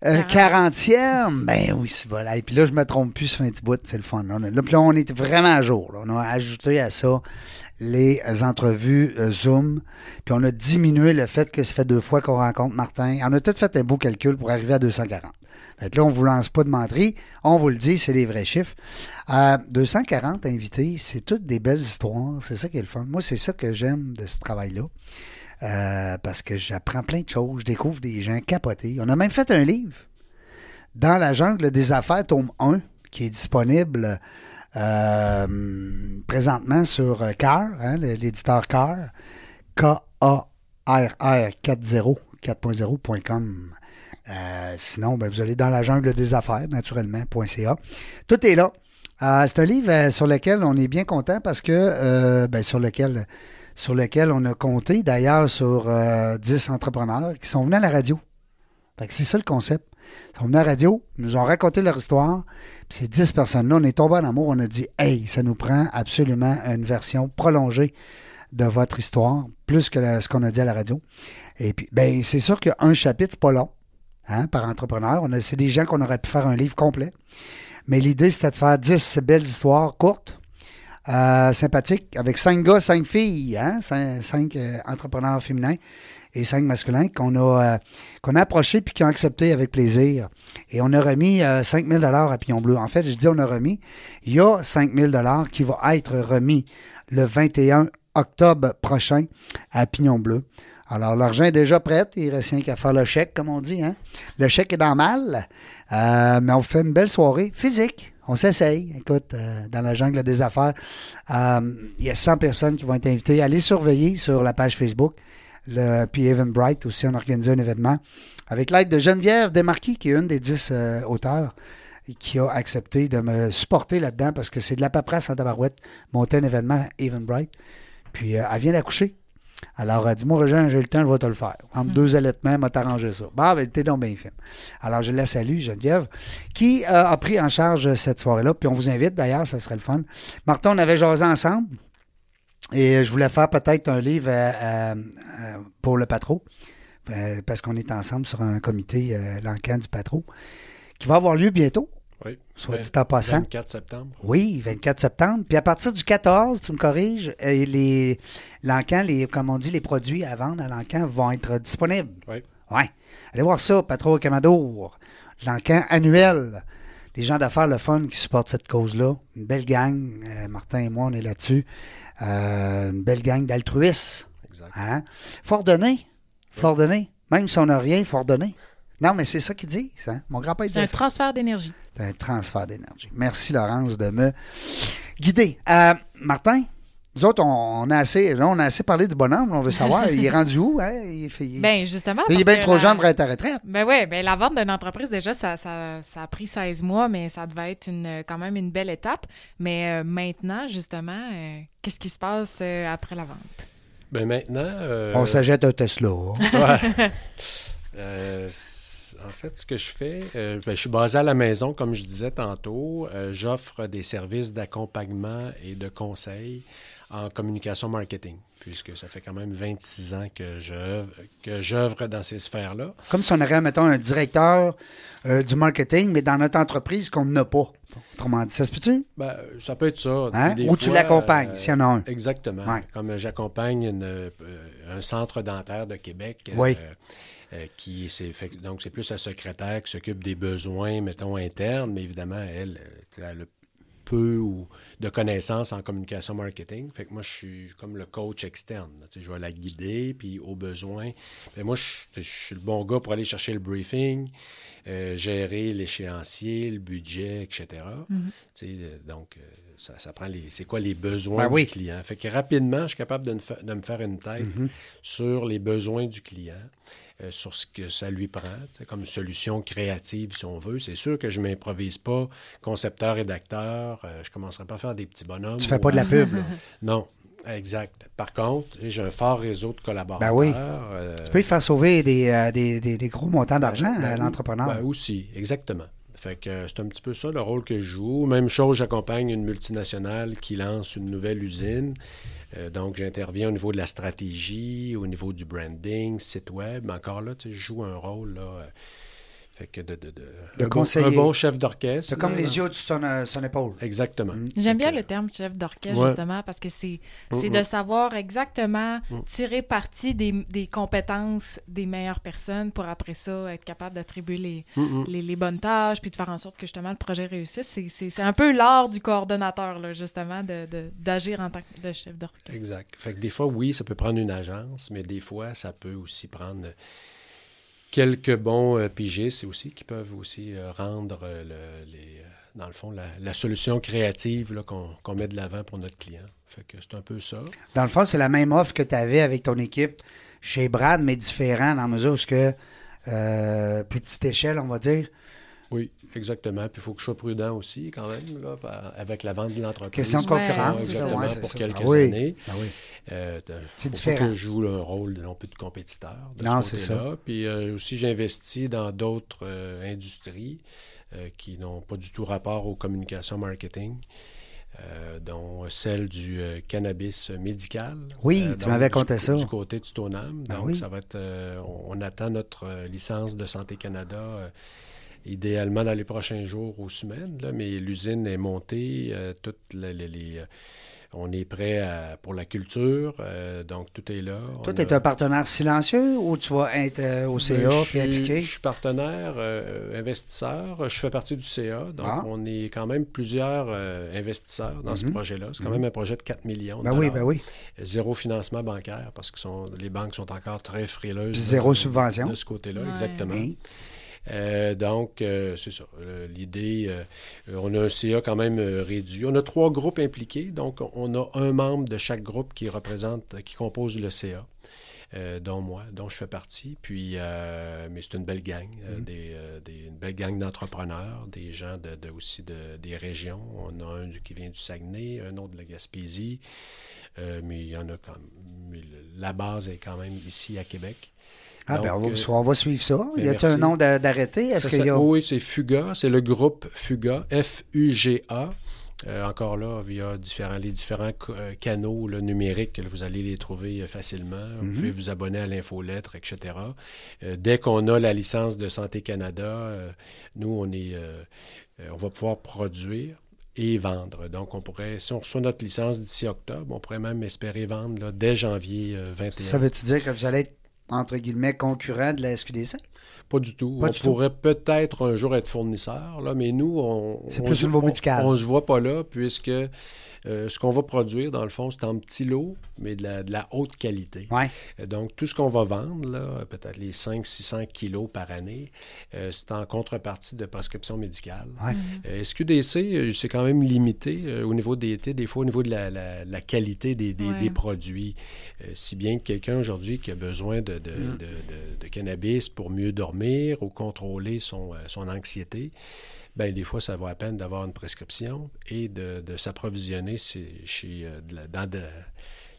Euh, 40e, ben oui, c'est bon. Et puis là, je me trompe plus sur un petit bout, c'est le fun. A- là, puis là, on est vraiment à jour. là. On a ajouté à ça les entrevues euh, Zoom, puis on a diminué le fait que ça fait deux fois qu'on rencontre Martin. On a tout fait un beau calcul pour arriver à 240. Fait que là, on vous lance pas de menterie, on vous le dit, c'est des vrais chiffres. Euh, 240 invités, c'est toutes des belles histoires, c'est ça qui est le fun. Moi, c'est ça que j'aime de ce travail-là. Euh, parce que j'apprends plein de choses, je découvre des gens capotés. On a même fait un livre dans la jungle des affaires, tome 1, qui est disponible euh, présentement sur CAR, hein, l'éditeur CAR, K-A-R-R 40, 4.0.com. Euh, sinon, ben, vous allez dans la jungle des affaires, naturellement.ca. Tout est là. Euh, c'est un livre sur lequel on est bien content parce que, ben, sur lequel sur lequel on a compté d'ailleurs sur euh, 10 entrepreneurs qui sont venus à la radio. C'est ça le concept. Ils sont venus à la radio, nous ont raconté leur histoire, puis ces 10 personnes-là, on est tombé en amour, on a dit Hey, ça nous prend absolument une version prolongée de votre histoire, plus que ce qu'on a dit à la radio. Et puis, ben, c'est sûr qu'un chapitre, c'est pas long, hein, par entrepreneur. C'est des gens qu'on aurait pu faire un livre complet. Mais l'idée, c'était de faire 10 belles histoires courtes, euh, sympathiques, avec 5 gars, 5 filles, hein, 5, entrepreneurs féminins et 5 masculins qu'on a, euh, qu'on a approchés puis qui ont accepté avec plaisir. Et on a remis euh, 5 000 à Pion Bleu. En fait, je dis on a remis. Il y a 5 000 qui va être remis le 21 octobre prochain à Pignon Bleu. Alors, l'argent est déjà prêt. Il reste rien qu'à faire le chèque, comme on dit. Hein? Le chèque est dans mal. Euh, mais on fait une belle soirée physique. On s'essaye. Écoute, euh, dans la jungle des affaires, euh, il y a 100 personnes qui vont être invitées. Allez surveiller sur la page Facebook. Le, puis Evan Bright aussi, on a organisé un événement avec l'aide de Geneviève Desmarquis, qui est une des 10 euh, auteurs qui a accepté de me supporter là-dedans parce que c'est de la paperasse en tabarouette, monter un événement Evan Bright. Puis euh, elle vient d'accoucher. Alors, elle dit, moi, Régent, j'ai le temps, je vais te le faire. Entre deux allaitements, m'a t'arrangé ça. Bah, ben, t'es donc bien fine. Alors, je la salue, Geneviève, qui euh, a pris en charge cette soirée-là. Puis on vous invite, d'ailleurs, ça serait le fun. Martin, on avait jasé ensemble. Et je voulais faire peut-être un livre euh, euh, euh, pour le patro, euh, parce qu'on est ensemble sur un comité, euh, l'encan du patro, qui va avoir lieu bientôt, Oui. soit Ouais. dit en passant. 24 septembre. Oui, 24 septembre. Puis à partir du 14, tu me corriges, euh, les l'encan, les, comme on dit, les produits à vendre à l'encan vont être disponibles. Oui. Ouais. Allez voir ça, Patro Camadour. L'encan annuel. Des gens d'affaires, le fun, qui supportent cette cause-là. Une belle gang. Euh, Martin et moi, on est là-dessus. Euh, une belle gang d'altruistes. Exact. Hein? Faut redonner. Faut redonner. Même si on n'a rien, faut redonner. Non, mais c'est ça qu'ils disent. Hein? Mon grand-père C'est un ça. transfert d'énergie. C'est un transfert d'énergie. Merci, Laurence, de me guider. Euh, Martin, nous autres, on, on a assez, là, on a assez parlé du bonhomme. On veut savoir, il est rendu où? Hein? Il, fait- il- Ben, justement. il est bien trop la- jeune pour être à retraite. Ben oui, ben la vente d'une entreprise, déjà, ça, ça, ça a pris 16 mois, mais ça devait être une, quand même une belle étape. Mais euh, maintenant, justement, euh, qu'est-ce qui se passe euh, après la vente? Ben maintenant. euh, On s'achète un Tesla. Ouais. Euh, en fait, ce que je fais, euh, ben, je suis basé à la maison, comme je disais tantôt. Euh, J'offre des services d'accompagnement et de conseil en communication marketing, puisque ça fait quand même 26 ans que j'œuvre dans ces sphères-là. Comme si on aurait, mettons, un directeur euh, du marketing, mais dans notre entreprise qu'on n'a pas. Autrement dit, ça se peut-tu? Ben, ça peut être ça. Hein? Ou tu l'accompagnes, euh, s'il y en a un. Exactement. Ouais. Comme j'accompagne euh, un centre dentaire de Québec. Oui. Euh, qui c'est fait- donc c'est plus la secrétaire qui s'occupe des besoins mettons internes mais évidemment elle euh, elle a peu ou de connaissances en communication marketing fait que moi je suis comme le coach externe là. Tu sais, je vais la guider puis au besoin ben, moi je, je suis le bon gars pour aller chercher le briefing euh, gérer l'échéancier le budget etc Tu sais, euh, donc euh, ça, ça prend les c'est quoi les besoins Ben du oui. client? Fait que rapidement je suis capable de, me fa- de me faire une tête Mm-hmm. sur les besoins du client euh, sur ce que ça lui prend, comme solution créative, si on veut. C'est sûr que je ne m'improvise pas concepteur, rédacteur. euh, je ne commencerai pas à faire des petits bonhommes. Tu fais ou pas de la pub. là. Non, exact. Par contre, j'ai un fort réseau de collaborateurs. Ben oui. euh, Tu peux y faire sauver des, euh, des, des- des gros montants d'argent ben à oui, l'entrepreneur. ben aussi, exactement. Fait que euh, c'est un petit peu ça le rôle que je joue. Même chose, j'accompagne une multinationale qui lance une nouvelle usine. Euh, donc, j'interviens au niveau de la stratégie, au niveau du branding, site web. Mais encore là, tu sais, je joue un rôle là. Euh, fait que de, de, de, De un, bon, conseiller. un bon chef d'orchestre. C'est comme là. les yeux de son, euh, son épaule. Exactement. Mm. J'aime bien que- le terme chef d'orchestre, Ouais. justement, parce que c'est c'est Mm, de mm. savoir exactement Mm. tirer parti des, des compétences des meilleures personnes pour après ça être capable d'attribuer les, Mm, mm. les, les bonnes tâches puis de faire en sorte que justement le projet réussisse. C'est- C'est c'est un peu l'art du coordonnateur, là, justement, d'agir de, d'agir en tant que de chef d'orchestre. Exact. Fait que des fois, oui, ça peut prendre une agence, mais des fois, ça peut aussi prendre quelques bons euh, pigistes aussi qui peuvent aussi euh, rendre euh, le- les, euh, dans le fond la, solution créative qu'on met de l'avant pour notre client. Fait que c'est un peu ça. Dans le fond, c'est la même offre que tu avais avec ton équipe chez Brad, mais différent dans la mesure où que, plus petite échelle, on va dire. Oui, exactement. Puis il faut que je sois prudent aussi quand même là, avec la vente de l'entreprise. Question de concurrence. ça, exactement, ouais, pour ça. quelques Ah oui. années. Ah oui. Euh, C'est faut différent. que je joue le rôle de, non plus de compétiteur. De Non, ce c'est côté-là. Puis euh, aussi, j'investis dans d'autres euh, industries euh, qui n'ont pas du tout rapport aux communications marketing. euh, dont celle du cannabis médical. Oui, tu m'avais conté co- ça. Du côté du Tonam. Ben Donc, oui. ça va être. on, on attend notre licence de Santé Canada. Idéalement dans les prochains jours ou semaines, là, mais l'usine est montée, euh, toutes les, les- les, euh, On est prêt à- pour la culture, euh, donc tout est là. Toi, tu es a- un partenaire silencieux ou tu vas être euh, au CA Ben, je puis suis- appliquer? Je suis partenaire, euh, investisseur. Je fais partie du CA. Donc, Ah. on est quand même plusieurs euh, investisseurs dans ce Mhm. projet-là. C'est quand même un projet de 4 millions. de Ben oui, ben oui. Zéro financement bancaire parce que sont, les banques sont encore très frileuses. Puis zéro de- subvention. De ce côté-là, Ouais. exactement. Euh, donc, euh, c'est ça. Euh, L'idée, on a un CA quand même réduit. On a trois groupes impliqués. Donc, on a un membre de chaque groupe qui représente, qui compose le CA. euh, dont moi, dont je fais partie. Puis, euh, mais c'est une belle gang, euh, des, des- une belle gang d'entrepreneurs, des gens de, de- aussi de- des régions. On a un qui vient du Saguenay, un autre de la Gaspésie, mais il y en a quand mais le- la base est quand même ici à Québec. Ah, ben, on Donc, va, euh, on va suivre ça. ben, y a-t-il un nom d'a- d'arrêté? Est-ce qu'il y a. s'a- Oui, c'est FUGA. C'est le groupe FUGA, F-U-G-A. Euh, encore là, via différents, les différents euh, canaux là, numériques, vous allez les trouver euh, facilement. Vous Mhm. pouvez vous abonner à l'infolettre, etc. Dès qu'on a la licence de Santé Canada, nous, on, est, on va pouvoir produire et vendre. Donc, on pourrait, si on reçoit notre licence d'ici octobre, on pourrait même espérer vendre là, dès janvier euh, 21. Ça veut-tu dire que vous allez être, entre guillemets, concurrent de la SQDC? Pas du tout. Pas on du pourrait peut-être un jour être fournisseur, là, mais nous, on C'est on plus se- au niveau on- médical. On ne se voit pas là, puisque euh, ce qu'on va produire, dans le fond, c'est en petits lots, mais de la, de la haute qualité. Euh, Donc, tout ce qu'on va vendre, là, peut-être les 500-600 kilos par année, euh, c'est en contrepartie de prescription médicale. Ouais. Euh, SQDC, c'est quand même limité euh, au niveau des, des fois au niveau de la, la- la qualité des, des- Ouais. des produits. Euh, si bien que quelqu'un aujourd'hui qui a besoin de, de- Mm. de- de- de cannabis pour mieux dormir ou contrôler son, euh, son anxiété, ben des fois, ça vaut la peine d'avoir une prescription et de, de s'approvisionner chez, chez, euh, de la- dans de-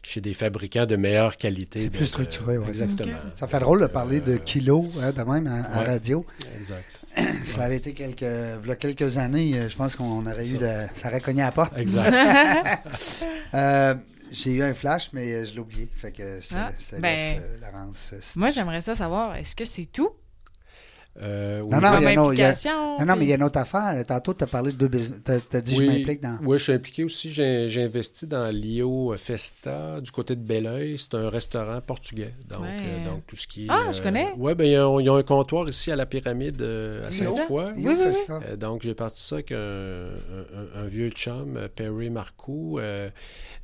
chez des fabricants de meilleure qualité. C'est plus structuré, ouais. Exactement. Ça fait drôle de parler de Euh, kilos hein, de même à, à ouais. radio. Exact. Ça avait été quelques, v'là quelques années, euh, je pense qu'on aurait eu Ça. de. Ça aurait cogné à la porte. Exact. Euh, J'ai eu un flash, mais je l'ai oublié. Fait que Ah, ben, Laurence. Moi, j'aimerais ça savoir, est-ce que c'est tout? Euh, oui. Non, non, il y a autre- y a-? Non, non, mais il y a puis- une autre affaire. Tantôt, tu as parlé de deux business. Tu as, dit je m'implique dans. Oui, je suis impliqué aussi. J'ai investi dans l'IO Festa du côté de Belleuil. C'est un restaurant portugais. Donc, Ouais. euh, donc tout ce qui est. Ah, je connais. Oui, ben, ils, ont, ils ont un comptoir ici à la pyramide euh, à C'est ça? Sainte-Foy. Oui, oui, oui. Euh, donc, j'ai parti ça avec un, un- un- un vieux chum, euh, Perry Marcoux. euh,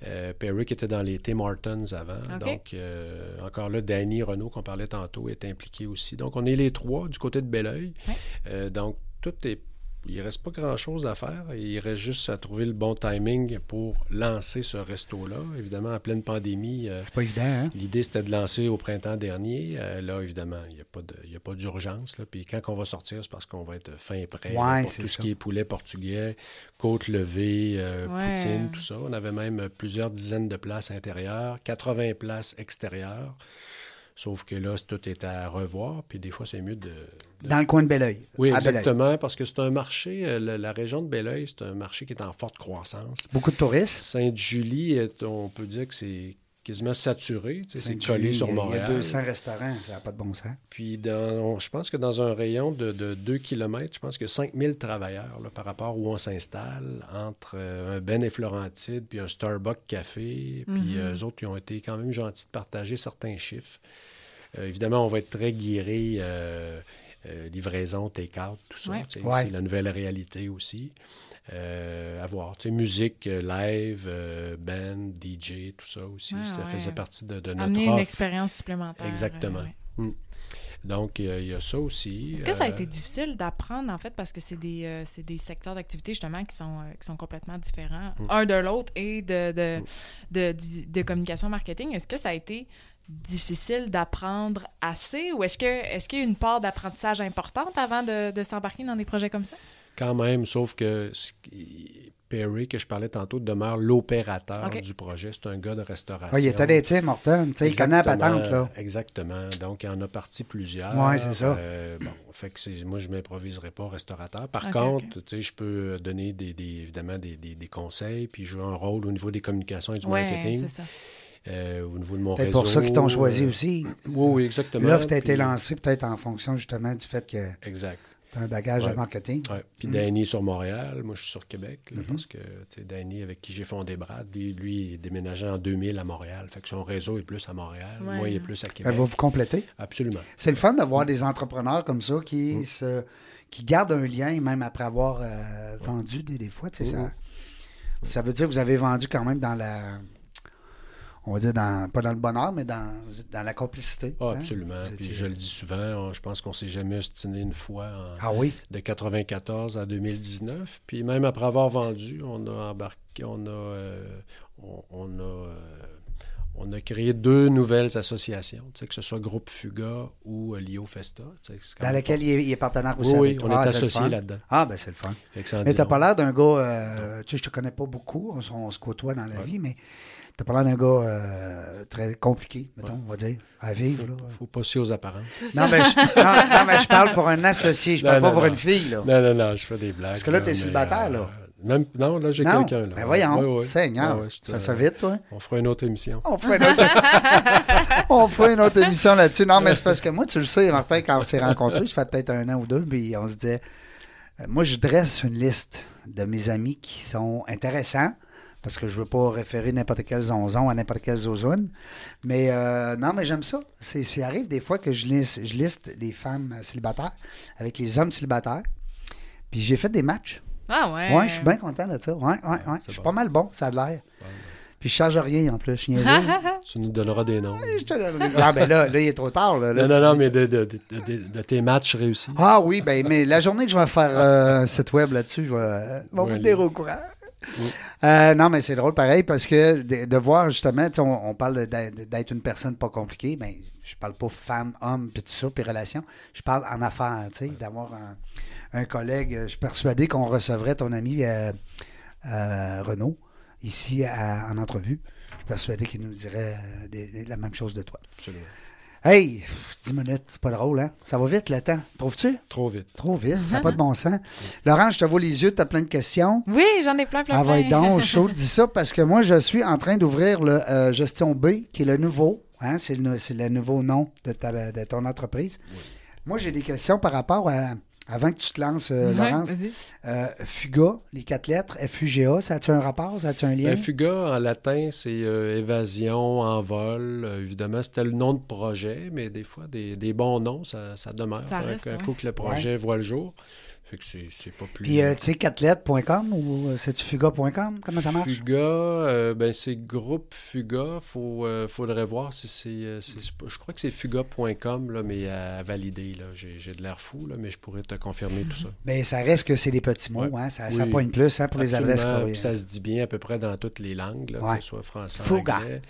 euh, Perry qui était dans les Tim Hortons avant. OK. Donc, euh, encore là, Danny Renault, qu'on parlait tantôt, est impliqué aussi. Donc, on est les trois du côté de Belleuil. Ouais. Euh, donc, tout est. Il reste pas grand-chose à faire. Il reste juste à trouver le bon timing pour lancer ce resto-là. Évidemment, en pleine pandémie, euh, C'est pas évident, hein? L'idée, c'était de lancer au printemps dernier. Euh, là, évidemment, il n'y a pas de- il y a pas d'urgence. Puis quand on va sortir, c'est parce qu'on va être fin et prêt là, pour tout ça. ce qui est poulet portugais, côte levée, euh, Ouais. poutine, tout ça. On avait même plusieurs dizaines de places intérieures, 80 places extérieures. Sauf que là, tout est à revoir. Puis des fois, c'est mieux de... de- Dans le coin de Belleuil. Oui, exactement, parce que c'est un marché, euh, la, la région de Belleuil, c'est un marché qui est en forte croissance. Beaucoup de touristes. Sainte-Julie, on peut dire que c'est quasiment saturé. tu sais, C'est collé sur Montréal. Il y a 200 restaurants, ça n'a pas de bon sens. Puis, dans, je pense que dans un rayon de, de 2 km, je pense que 5000 travailleurs là, par rapport où on s'installe, entre euh, un Ben et Florentide, puis un Starbucks Café. Puis, Mhm. euh, eux autres, ils ont été quand même gentils de partager certains chiffres. Euh, évidemment, on va être très guéri, euh, livraison, take-out, tout ça. Ouais. C'est la nouvelle réalité aussi. Euh, à voir. Tu sais, musique, euh, live, euh, band, DJ, tout ça aussi. Ouais, ça ouais. faisait partie de, de notre Amener une offre. expérience supplémentaire. Exactement. euh, ouais. Donc, il y a- il y, a ça aussi. Est-ce que ça a Euh, été difficile d'apprendre, en fait, parce que c'est des, euh, c'est des secteurs d'activité, justement, qui sont, euh, qui sont complètement différents, Mm. un de l'autre, et de, de, Mm. de, de- de communication marketing? Est-ce que ça a été difficile d'apprendre assez, ou est-ce que est-ce qu'il y a une part d'apprentissage importante avant de, de s'embarquer dans des projets comme ça? Quand même, sauf que ce qui- Perry, que je parlais tantôt, demeure l'opérateur du projet. C'est un gars de restauration. Ah, il était. Tu sais, il connaît la Exactement, patente, là. Exactement. Donc, il en a parti plusieurs. Ouais, c'est ça. Euh, bon, fait que c'est- moi, je ne m'improviserai pas restaurateur. Par OK, contre, tu sais, je peux donner des, des- évidemment des, des- des conseils, puis jouer un rôle au niveau des communications et du Oui, marketing, c'est ça. Euh, au niveau de mon C'est pour ça qu'ils t'ont choisi euh, aussi. Oui, oui, exactement. L'offre a été Puis- lancée peut-être en fonction justement du fait que Exact. T'as un bagage Ouais. de marketing. Ouais. Puis Mm. Danny sur Montréal, moi je suis sur Québec, là, Mhm. parce que tu Danny, avec qui j'ai fondé Brad, lui, lui, il est déménagé en 2000 à Montréal. Fait que son réseau est plus à Montréal. Ouais. Moi, il est plus à Elle Québec. va vous compléter. Absolument. C'est le fun d'avoir des entrepreneurs comme ça qui, Mm. se, qui gardent un lien même après avoir euh, vendu des, des fois. tu sais, Mm. ça, ça veut dire que vous avez vendu quand même dans la. On va dire dans, pas dans le bonheur, mais dans, dans la complicité. Ah, hein? absolument. Puis je le dis souvent, je pense qu'on s'est jamais ostiné une fois en- Ah oui? de 94 à 2019. Puis même après avoir vendu, on a embarqué, on a, euh, on, on a, euh, on a créé deux nouvelles associations, tu que ce soit Groupe Fuga ou euh, Lio Festa. tu Dans laquelle il est, il est partenaire aussi Oui, on. Ah, est associés fun. là-dedans. Ah, ben c'est le fun. Mais t'as long. pas l'air d'un gars, tu sais, je te connais pas beaucoup, on, se côtoie dans la Ouais. vie, mais t'as pas l'air d'un gars euh, très compliqué, mettons, on va dire, à vivre. Là. Faut pas se fier aux apparences. Non, mais je, non, non, mais je parle pour un associé, je Non, parle pas non, pour une fille. Là. Non, non, non, je fais des blagues. Parce que là, t'es mais, célibataire, là. Même, non, là, j'ai quelqu'un. là. ben voyons, Ouais, ouais. Seigneur, Ouais, ouais, je tu te- fais ça vite, toi. On fera une autre émission. On fera une autre, on fera une autre émission là-dessus. Non, mais c'est parce que moi, tu le sais, Martin, quand on s'est rencontrés, je fais peut-être un an ou deux, puis on se disait, euh, moi, je dresse une liste de mes amis qui sont intéressants, parce que je veux pas référer n'importe quel zonzon à n'importe quel zozoune. Mais euh, non, mais j'aime ça. C'est, c'est arrive des fois que je liste, je liste les femmes célibataires avec les hommes célibataires. Puis j'ai fait des matchs. Ah ouais. Ouais, je suis bien content de ça. Ouais, ouais, ouais. Je suis bon. pas mal bon, ça a de l'air. Puis je charge rien en plus. Je. Tu nous donneras des noms. Je te donne- Ah, ben là, là, il est trop tard. Là, Là, non, non, non, mais de, de- de- tes matchs réussis. Ah oui, ben, mais la journée que je vais faire euh, un site web là-dessus, je vais, euh, vais Ouais, vous tenir au courant. Euh, non, mais c'est drôle pareil parce que de, voir justement, on, parle d'être une personne pas compliquée, mais je parle pas femme, homme, puis tout ça, puis relation. Je parle en affaires, tu sais, d'avoir un, collègue. Je suis persuadé qu'on recevrait ton ami euh, euh, Renaud ici à- en entrevue. Je suis persuadé qu'il nous dirait la même chose de toi. Absolument. Hey, 10 minutes, c'est pas drôle, hein? Ça va vite le temps, trouves-tu? Trop vite. Trop vite, ça n'a pas de bon sens. Laurent, je te vois les yeux, tu as plein de questions. Oui, j'en ai plein, plein, Ah, va donc, chaud, dis ça parce que moi, je suis en train d'ouvrir le euh, Gestion B, qui est le nouveau, hein, c'est le, c'est le nouveau nom de, ta- de ton entreprise. Moi, j'ai des questions par rapport à, avant que tu te lances, euh, Ouais, Laurence. Euh, Fuga, les quatre lettres, F-U-G-A, ça a-tu un rapport, ça a-tu un lien? Ben, fuga, en latin, c'est euh, évasion, envol. Évidemment, c'était le nom de projet, mais des fois, des, des bons noms, ça, ça demeure. Ça un, reste, un ouais. coup que le projet voit le jour. Fait que c'est pas plus... Puis, euh, tu sais, quatre lettres.com ou euh, c'est-tu fuga.com? Comment ça marche? Fuga, euh, ben c'est groupe Fuga. Faut, faudrait voir si c'est, Je crois que c'est fuga.com, mais à, valider. J'ai, de l'air fou, là, mais je pourrais te confirmer tout ça. Ben, ça reste que c'est des petits mots, Ouais. hein, ça, ça Oui. pointe plus hein, pour les adresses ça se dit bien à peu près dans toutes les langues, là, Ouais. que ce soit français, Fuga. anglais.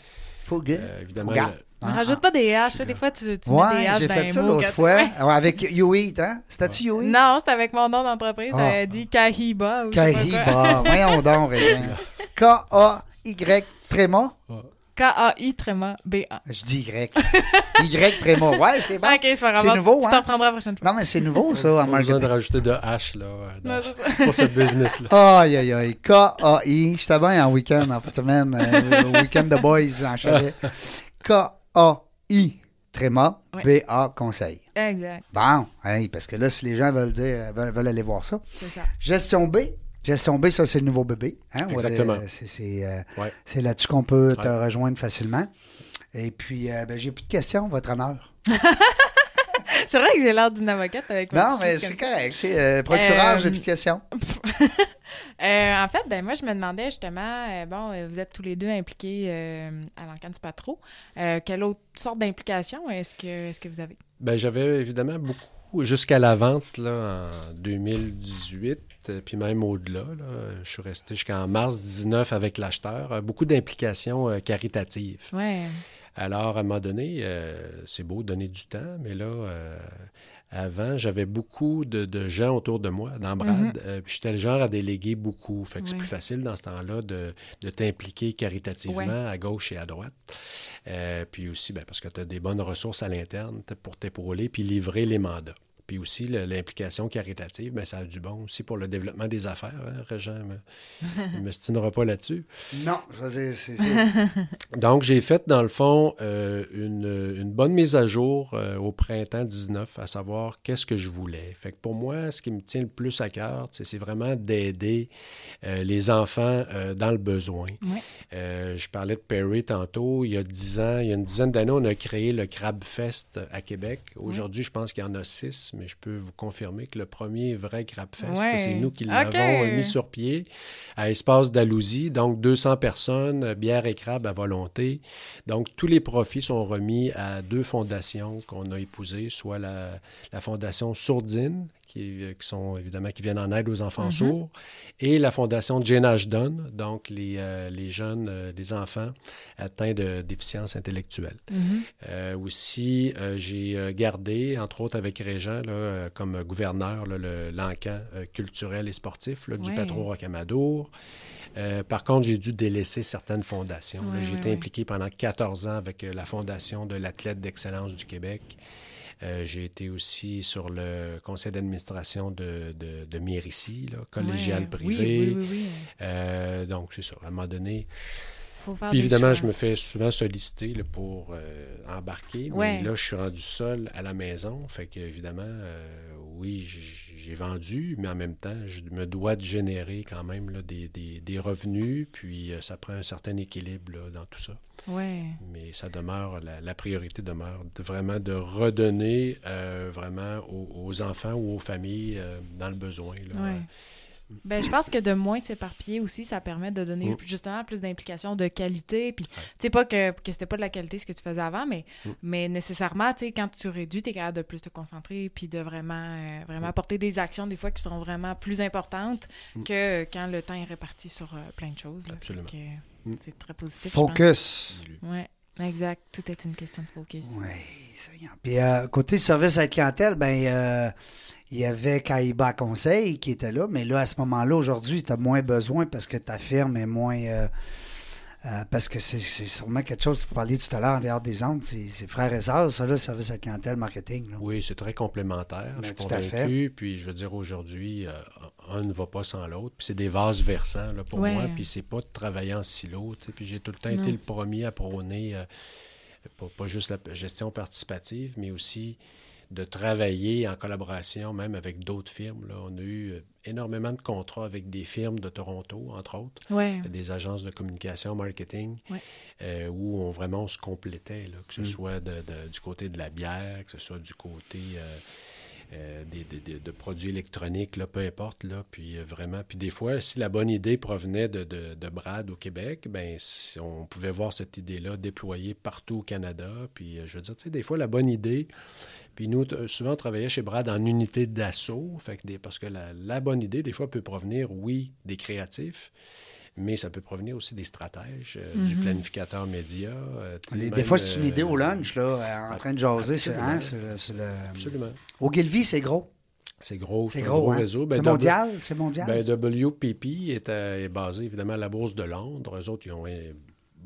Fuga. Évidemment, Fuga. Le- Ah, Rajoute pas des H. Des fois, tu, tu mets Ouais, des H j'ai dans fait les ça mots. l'autre tu- fois. Ouais, avec You Eat, hein? C'était-tu You Eat? Non, c'est avec mon nom d'entreprise. Ah. Elle dit Kahiba. Ou je sais pas quoi. Kahiba. Voyons donc, Régin. K-A-Y tréma. K-A-I tréma B-A. Je dis Y. Y tréma. Ouais, c'est bon. Ok, c'est pas grave. C'est nouveau, Tu hein? t'en prendras la prochaine fois. Non, mais c'est nouveau, ça, en pas besoin de marketing. rajouter de H là, euh, dans- Non, c'est ça. pour cette business-là. Aïe, aïe, aïe. K-A-I. J'étais bien en week-end, en fin de semaine, euh, week-end de boys en chalet. K-A-I. Tréma. Ouais. B-A. Conseil. Exact, Bon, hey, parce que là, si les gens veulent dire, veulent, veulent aller voir ça. c'est ça. Gestion B. Gestion B, ça, c'est le nouveau bébé. Hein? Exactement. Euh, C'est c'est, euh, Ouais. c'est là-dessus qu'on peut te Ouais. rejoindre facilement. Et puis, euh, ben, j'ai plus de questions, votre honneur. C'est vrai que j'ai l'air d'une avocate avec ma Non, mais c'est correct. C'est euh, procureur, Euh, j'ai plus de questions. Euh, en fait, ben moi, je me demandais justement, euh, bon, vous êtes tous les deux impliqués euh, à l'encan du patro. Euh, quelle autre sorte d'implication est-ce que, est-ce que vous avez? Ben, j'avais évidemment beaucoup jusqu'à la vente là, en 2018, euh, puis même au-delà. là. Je suis resté jusqu'en mars 19 avec l'acheteur. Beaucoup d'implications euh, caritatives. Ouais. Alors, à un moment donné, euh, c'est beau donner du temps, mais là, euh, avant, j'avais beaucoup de, de gens autour de moi, dans Brad, Mhm. euh, puis j'étais le genre à déléguer beaucoup. Fait que c'est plus facile dans ce temps-là de, de t'impliquer caritativement à gauche et à droite. Puis aussi, ben, parce que tu as des bonnes ressources à l'interne pour t'épauler puis livrer les mandats. Puis aussi l'implication caritative, ben, ça a du bon aussi pour le développement des affaires. Hein, Régent ne me stinera pas là-dessus. Non, ça c'est... Donc, j'ai fait, dans le fond, euh, une, une bonne mise à jour euh, au printemps 19, à savoir qu'est-ce que je voulais. Fait que pour moi, ce qui me tient le plus à cœur, c'est c'est vraiment d'aider euh, les enfants euh, dans le besoin. Ouais. Euh, je parlais de Perry tantôt. Il y a dix ans, il y a une dizaine d'années, on a créé le Crab Fest à Québec. Aujourd'hui, je pense qu'il y en a six, mais je peux vous confirmer que le premier vrai Crab Fest, Ouais. c'est nous qui l'avons mis sur pied à Espace d'Alousie. Donc, 200 personnes, bière et crabe à volonté. Donc, tous les profits sont remis à deux fondations qu'on a épousées, soit la, la fondation Sourdine, qui, euh, qui sont évidemment qui viennent en aide aux enfants sourds, et la fondation Jane Ashton, donc les, euh, les jeunes, euh, les enfants atteints de déficience intellectuelle. Mhm. Euh, aussi, euh, j'ai euh, gardé, entre autres avec Régent, là, euh, comme gouverneur, le- l'encan euh, culturel et sportif là, du Ouais. Patro Rocamadour. Euh, par contre, j'ai dû délaisser certaines fondations. Ouais, j'ai ouais, été ouais. impliqué pendant 14 ans avec euh, la Fondation de l'athlète d'excellence du Québec. Euh, j'ai été aussi sur le conseil d'administration de, de, de Mérici, là, collégial Ouais. privé. Oui, oui, oui. Euh, donc, c'est ça. À un moment donné, puis évidemment, je me fais souvent solliciter là, pour euh, embarquer. Ouais. Mais là, je suis rendu seul à la maison. Fait que, évidemment, euh, oui, j'ai vendu, mais en même temps, je me dois de générer quand même là, des, des- des revenus. Puis euh, ça prend un certain équilibre là, dans tout ça. Ouais. Mais ça demeure, la, la priorité demeure de vraiment de redonner euh, vraiment aux, aux enfants ou aux familles euh, dans le besoin. là. Ouais. Ben, je pense que de moins s'éparpiller aussi, ça permet de donner Mm. plus- justement plus d'implication de qualité. Puis, tu sais, pas que, que c'était pas de la qualité ce que tu faisais avant, mais, Mm. mais nécessairement, tu sais, quand tu réduis, tu es capable de plus te concentrer puis de vraiment, euh, vraiment apporter des actions, des fois, qui seront vraiment plus importantes que quand le temps est réparti sur euh, plein de choses. là. Mm. Absolument. Mm. C'est très positif. Focus. Ouais, exact. Tout est une question de focus. Oui. Puis euh, côté service à la clientèle, ben euh, il y avait Caïba Conseil qui était là, mais là, à ce moment-là, aujourd'hui, tu as moins besoin parce que ta firme est moins. euh, euh, parce que c'est sûrement quelque chose, vous parliez tout à l'heure en dehors des ondes, c'est frères et sœurs, ça, là, service à la clientèle, marketing. là. Oui, c'est très complémentaire. Ben, je suis tout à fait. convaincu. Puis je veux dire, aujourd'hui, euh, un ne va pas sans l'autre. Puis c'est des vases versants là, pour Ouais. moi. Puis c'est pas de travailler en silo. Puis j'ai tout le temps Non. été le premier à prôner euh, pas, pas juste la gestion participative, mais aussi de travailler en collaboration, même avec d'autres firmes. Là. On a eu euh, énormément de contrats avec des firmes de Toronto, entre autres Ouais. des agences de communication, marketing, Ouais. euh, où on vraiment on se complétait, là, que ce Mm. soit de- de- du côté de la bière, que ce soit du côté euh, euh, des, des- des- de produits électroniques, là, peu importe. Là, puis vraiment, puis des fois, si la bonne idée provenait de, de, de Brad au Québec, ben si on pouvait voir cette idée-là déployée partout au Canada. Puis je veux dire, tu sais, des fois, la bonne idée, puis nous, souvent, on travaillait chez Brad en unité d'assaut, fait que des, parce que la, la bonne idée, des fois, peut provenir, oui, des créatifs, mais ça peut provenir aussi des stratèges, euh, du Mhm. planificateur média. euh, Les- même, des fois, c'est une euh, idée au lunch, là, euh, en train de jaser. c'est- hein, Absolument. le-. Au Gilvy, c'est gros. C'est gros, C'est un gros, gros hein? réseau. Ben, c'est W- mondial, c'est mondial. Ben, WPP est, est basé évidemment à la Bourse de Londres. Eux autres, ils ont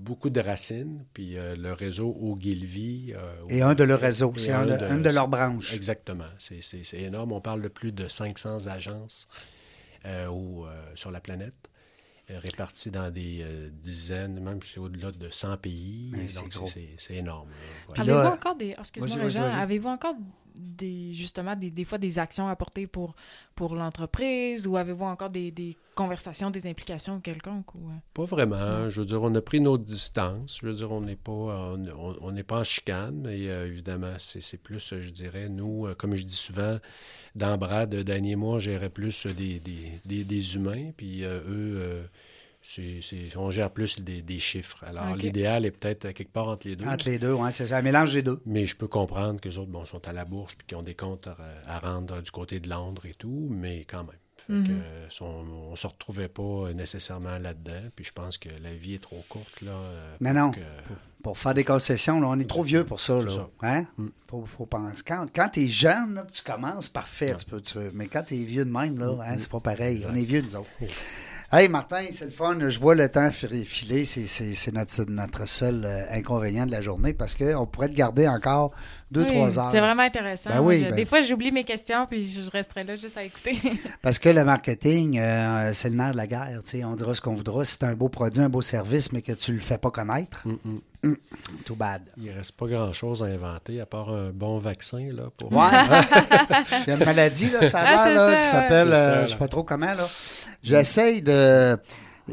beaucoup de racines. Puis euh, le réseau Ogilvy. euh, Et un de leurs réseaux, c'est un de, une de leurs branches. Exactement. C'est- C'est c'est énorme. On parle de plus de 500 agences euh, au, euh, sur la planète, euh, réparties dans des euh, dizaines, même c'est au-delà de 100 pays. Mais Donc, c'est- énorme. Ouais. Puis Avez-vous encore des. oh, Excuse-moi, avez-vous encore des justement des, des fois des actions à porter pour, pour l'entreprise ou avez-vous encore des, des conversations, des implications quelconques? Ou... euh? Pas vraiment. Je veux dire, on a pris notre distance. Je veux dire, on n'est pas, on, pas en chicane, mais euh, évidemment, c'est c'est plus, je dirais, nous, euh, comme je dis souvent, dans Brad, Danny et moi, on gérait plus des, des, des- des humains, puis euh, eux, euh, c'est- c'est- on gère plus des, des chiffres. Alors, l'idéal est peut-être euh, quelque part entre les deux. Entre les deux, ouais, c'est ça, un mélange des deux. Mais je peux comprendre que les autres bon, sont à la bourse puis qu'ils ont des comptes à, à rendre du côté de Londres et tout, mais quand même. Fait Mhm. que, euh, on ne se retrouvait pas nécessairement là-dedans. Puis je pense que la vie est trop courte. Là, euh, Mais non. que- Pour faire des concessions, là, on est trop vieux pour ça. Là. ça. Hein? Mm. Faut, faut penser. Quand, quand tu es jeune, là, tu commences, parfait. Tu peux, tu peux- Mais quand tu es vieux de même, là, Mm, hein, c'est pas pareil. On est vieux, nous autres. Hey, Martin, c'est le fun. Je vois le temps fi- filer. C'est notre, notre seul euh, inconvénient de la journée parce qu'on pourrait te garder encore deux, Oui, trois heures. C'est vraiment intéressant. Ben oui, je- ben- Des fois, j'oublie mes questions puis je resterai là juste à écouter. Parce que le marketing, euh, c'est le nerf de la guerre. tu sais. On dira ce qu'on voudra. Si c'est un beau produit, un beau service, mais que tu le fais pas connaître, Mm, mm. too bad. Il reste pas grand-chose à inventer, à part un bon vaccin, là, pour... Ouais. Il y a une maladie, là, ça a Ah, là, ça, qui s'appelle, ça, euh, je sais pas trop comment, là. J'essaye de...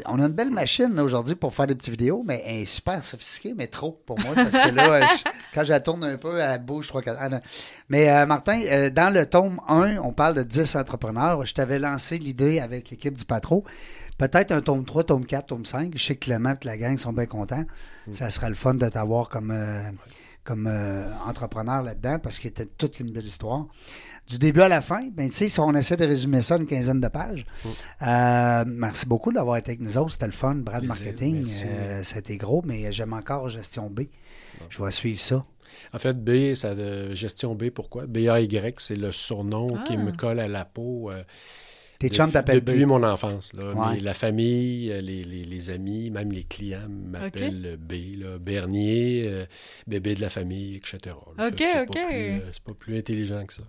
On a une belle machine aujourd'hui pour faire des petites vidéos, mais elle est super sophistiquée, mais trop pour moi, parce que là, je- quand je la tourne un peu, elle bouge trois, quatre... ah, non. Mais euh, Martin, euh, dans le tome 1, on parle de 10 entrepreneurs. Je t'avais lancé l'idée avec l'équipe du Patro. Peut-être un tome 3, tome 4, tome 5. Je sais que Clément et la gang sont bien contents. Ça serait le fun de t'avoir comme, euh, comme entrepreneur là-dedans parce qu'il était toute une belle histoire. Du début à la fin, ben, tu sais, si on essaie de résumer ça une quinzaine de pages. Euh, merci beaucoup d'avoir été avec nous autres. C'était le fun. Brad Plaisir, Marketing, merci. euh, c'était gros, mais j'aime encore Gestion B. Je vais suivre ça. En fait, B, ça de gestion B, pourquoi? B-A-Y, c'est le surnom Ah. qui me colle à la peau. euh, Tes depuis- chums t'appellent Depuis B. mon enfance. Là. Ouais. Mais la famille, euh, les, les- les amis, même les clients m'appellent B. Là. Bernier, euh, bébé de la famille, etc. là. Ok, c'est ok. Pas plus, euh, c'est pas plus intelligent que ça.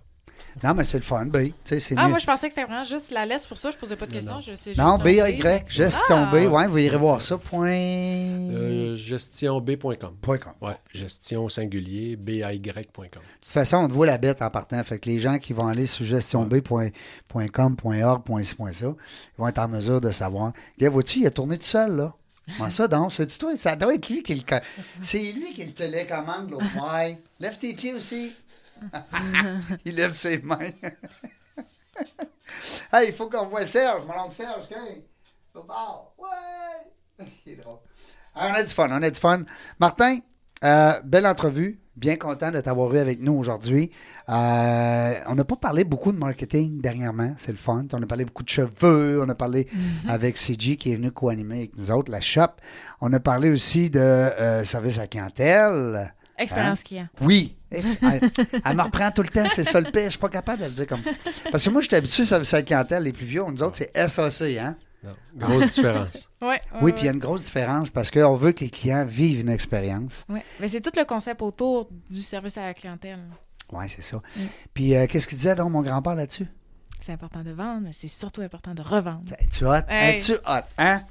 Non, mais c'est le fun, B. Tu sais, c'est ah, mieux. moi, je pensais que c'était vraiment juste la lettre. Pour ça je posais pas de questions. Je sais Non, gestion B-A-Y, Gestion Ah! B. Ouais, vous irez voir ça. Point... Euh, gestionb.com. Point com. Ouais, gestion au singulier, B-A-Y.com. De toute façon, on te voit la bête en partant. Fait que les gens qui vont aller sur gestionb.com, .org, .ci, .ça, ils vont être en mesure de savoir. Regarde, vois-tu, il a tourné tout seul, là. Comment ça, donc? C'est toi, ça doit être lui qui le... C'est lui qui le télécommande, l'autre. Ouais. Lève tes pieds aussi. il lève ses mains. hey, il faut qu'on voit Serge, mon oncle Serge, okay? Ouais! Il est drôle. On a du fun, on a du fun. Martin, euh, belle entrevue. Bien content de t'avoir eu avec nous aujourd'hui. Euh, on n'a pas parlé beaucoup de marketing dernièrement. C'est le fun. On a parlé beaucoup de cheveux. On a parlé avec CG qui est venu co-animer avec nous autres, la shop. On a parlé aussi de euh, service à clientèle. Expérience client. Oui. Ex- Elle, elle me reprend tout le temps, c'est ça le pire. Je suis pas capable de le dire comme. Parce que moi, je suis habitué à service à la clientèle. Les plus vieux, nous autres, c'est SAC, hein? Non, Grosse différence. Ouais, ouais, Oui, puis il y a une grosse différence parce qu'on veut que les clients vivent une expérience. Ouais. Mais c'est tout le concept autour du service à la clientèle. Oui, c'est ça. Mm. Puis, euh, qu'est-ce qu'il disait donc, mon grand-père là-dessus? C'est important de vendre, mais c'est surtout important de revendre. Tu hot? Hey. Es-tu hot? Hein?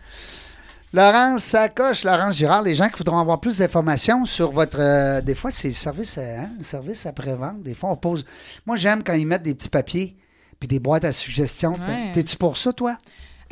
Laurence Sacoche, Laurence Girard, les gens qui voudront avoir plus d'informations sur votre. euh, des fois, c'est le service, à- hein, le service après-vente. Des fois, on pose. Moi, j'aime quand ils mettent des petits papiers puis des boîtes à suggestions. Ouais. T'es-tu pour ça, toi?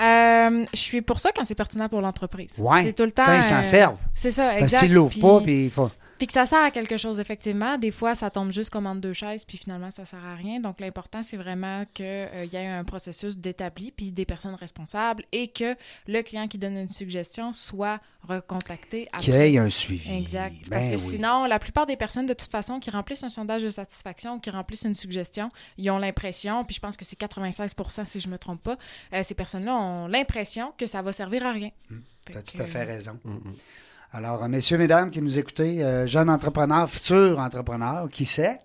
Euh, je suis pour ça quand c'est pertinent pour l'entreprise. Ouais. C'est tout le temps. Quand ils s'en euh, servent. C'est ça, exact. qu'ils l'ouvrent Puis- pas, puis il faut. Puis que ça sert à quelque chose, effectivement. Des fois, ça tombe juste comme entre deux chaises, puis finalement, ça sert à rien. Donc, l'important, c'est vraiment qu'il y ait un processus d'établi, puis des personnes responsables, et que le client qui donne une suggestion soit recontacté Qu'il y ait un suivi. Exact. Ben Parce que oui. sinon, la plupart des personnes, de toute façon, qui remplissent un sondage de satisfaction ou qui remplissent une suggestion, ils ont l'impression, puis je pense que c'est 96% si je me trompe pas, euh, ces personnes-là ont l'impression que ça va servir à rien. Tu Fait as tout à fait raison. Mm, mm. Alors, euh, messieurs, mesdames qui nous écoutez, euh, jeunes entrepreneurs, futurs entrepreneurs, qui sait,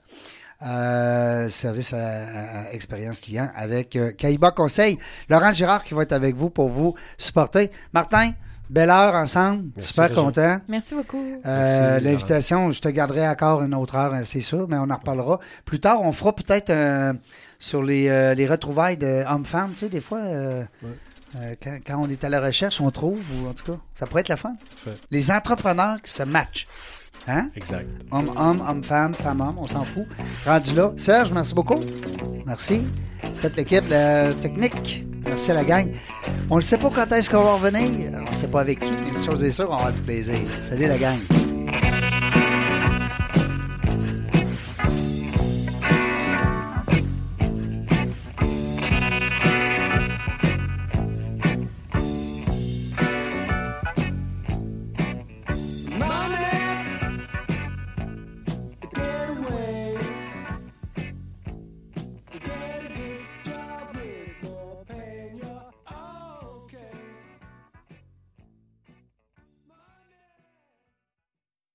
euh, service à, à- à expérience client avec euh, Kaiba Conseil. Laurent Girard qui va être avec vous pour vous supporter. Martin, belle heure ensemble. Merci, Super content. Merci beaucoup. Euh, Merci, L'invitation, je te garderai encore une autre heure, hein, c'est sûr, mais on en reparlera. Plus tard, on fera peut-être euh, sur les, euh, les retrouvailles de hommes-femmes. Tu sais, des fois, euh, Ouais. Euh, quand, quand on est à la recherche, on trouve, ou en tout cas, ça pourrait être la fin. Les entrepreneurs qui se matchent. Hein? Exact. Homme-homme, homme-femme, femme-homme, on s'en fout. Rendu là. Serge, merci beaucoup. Merci. Toute l'équipe, la technique. Merci à la gang. On ne sait pas quand est-ce qu'on va revenir. On ne sait pas avec qui, mais une chose est sûre, on va avoir du plaisir. Salut la gang.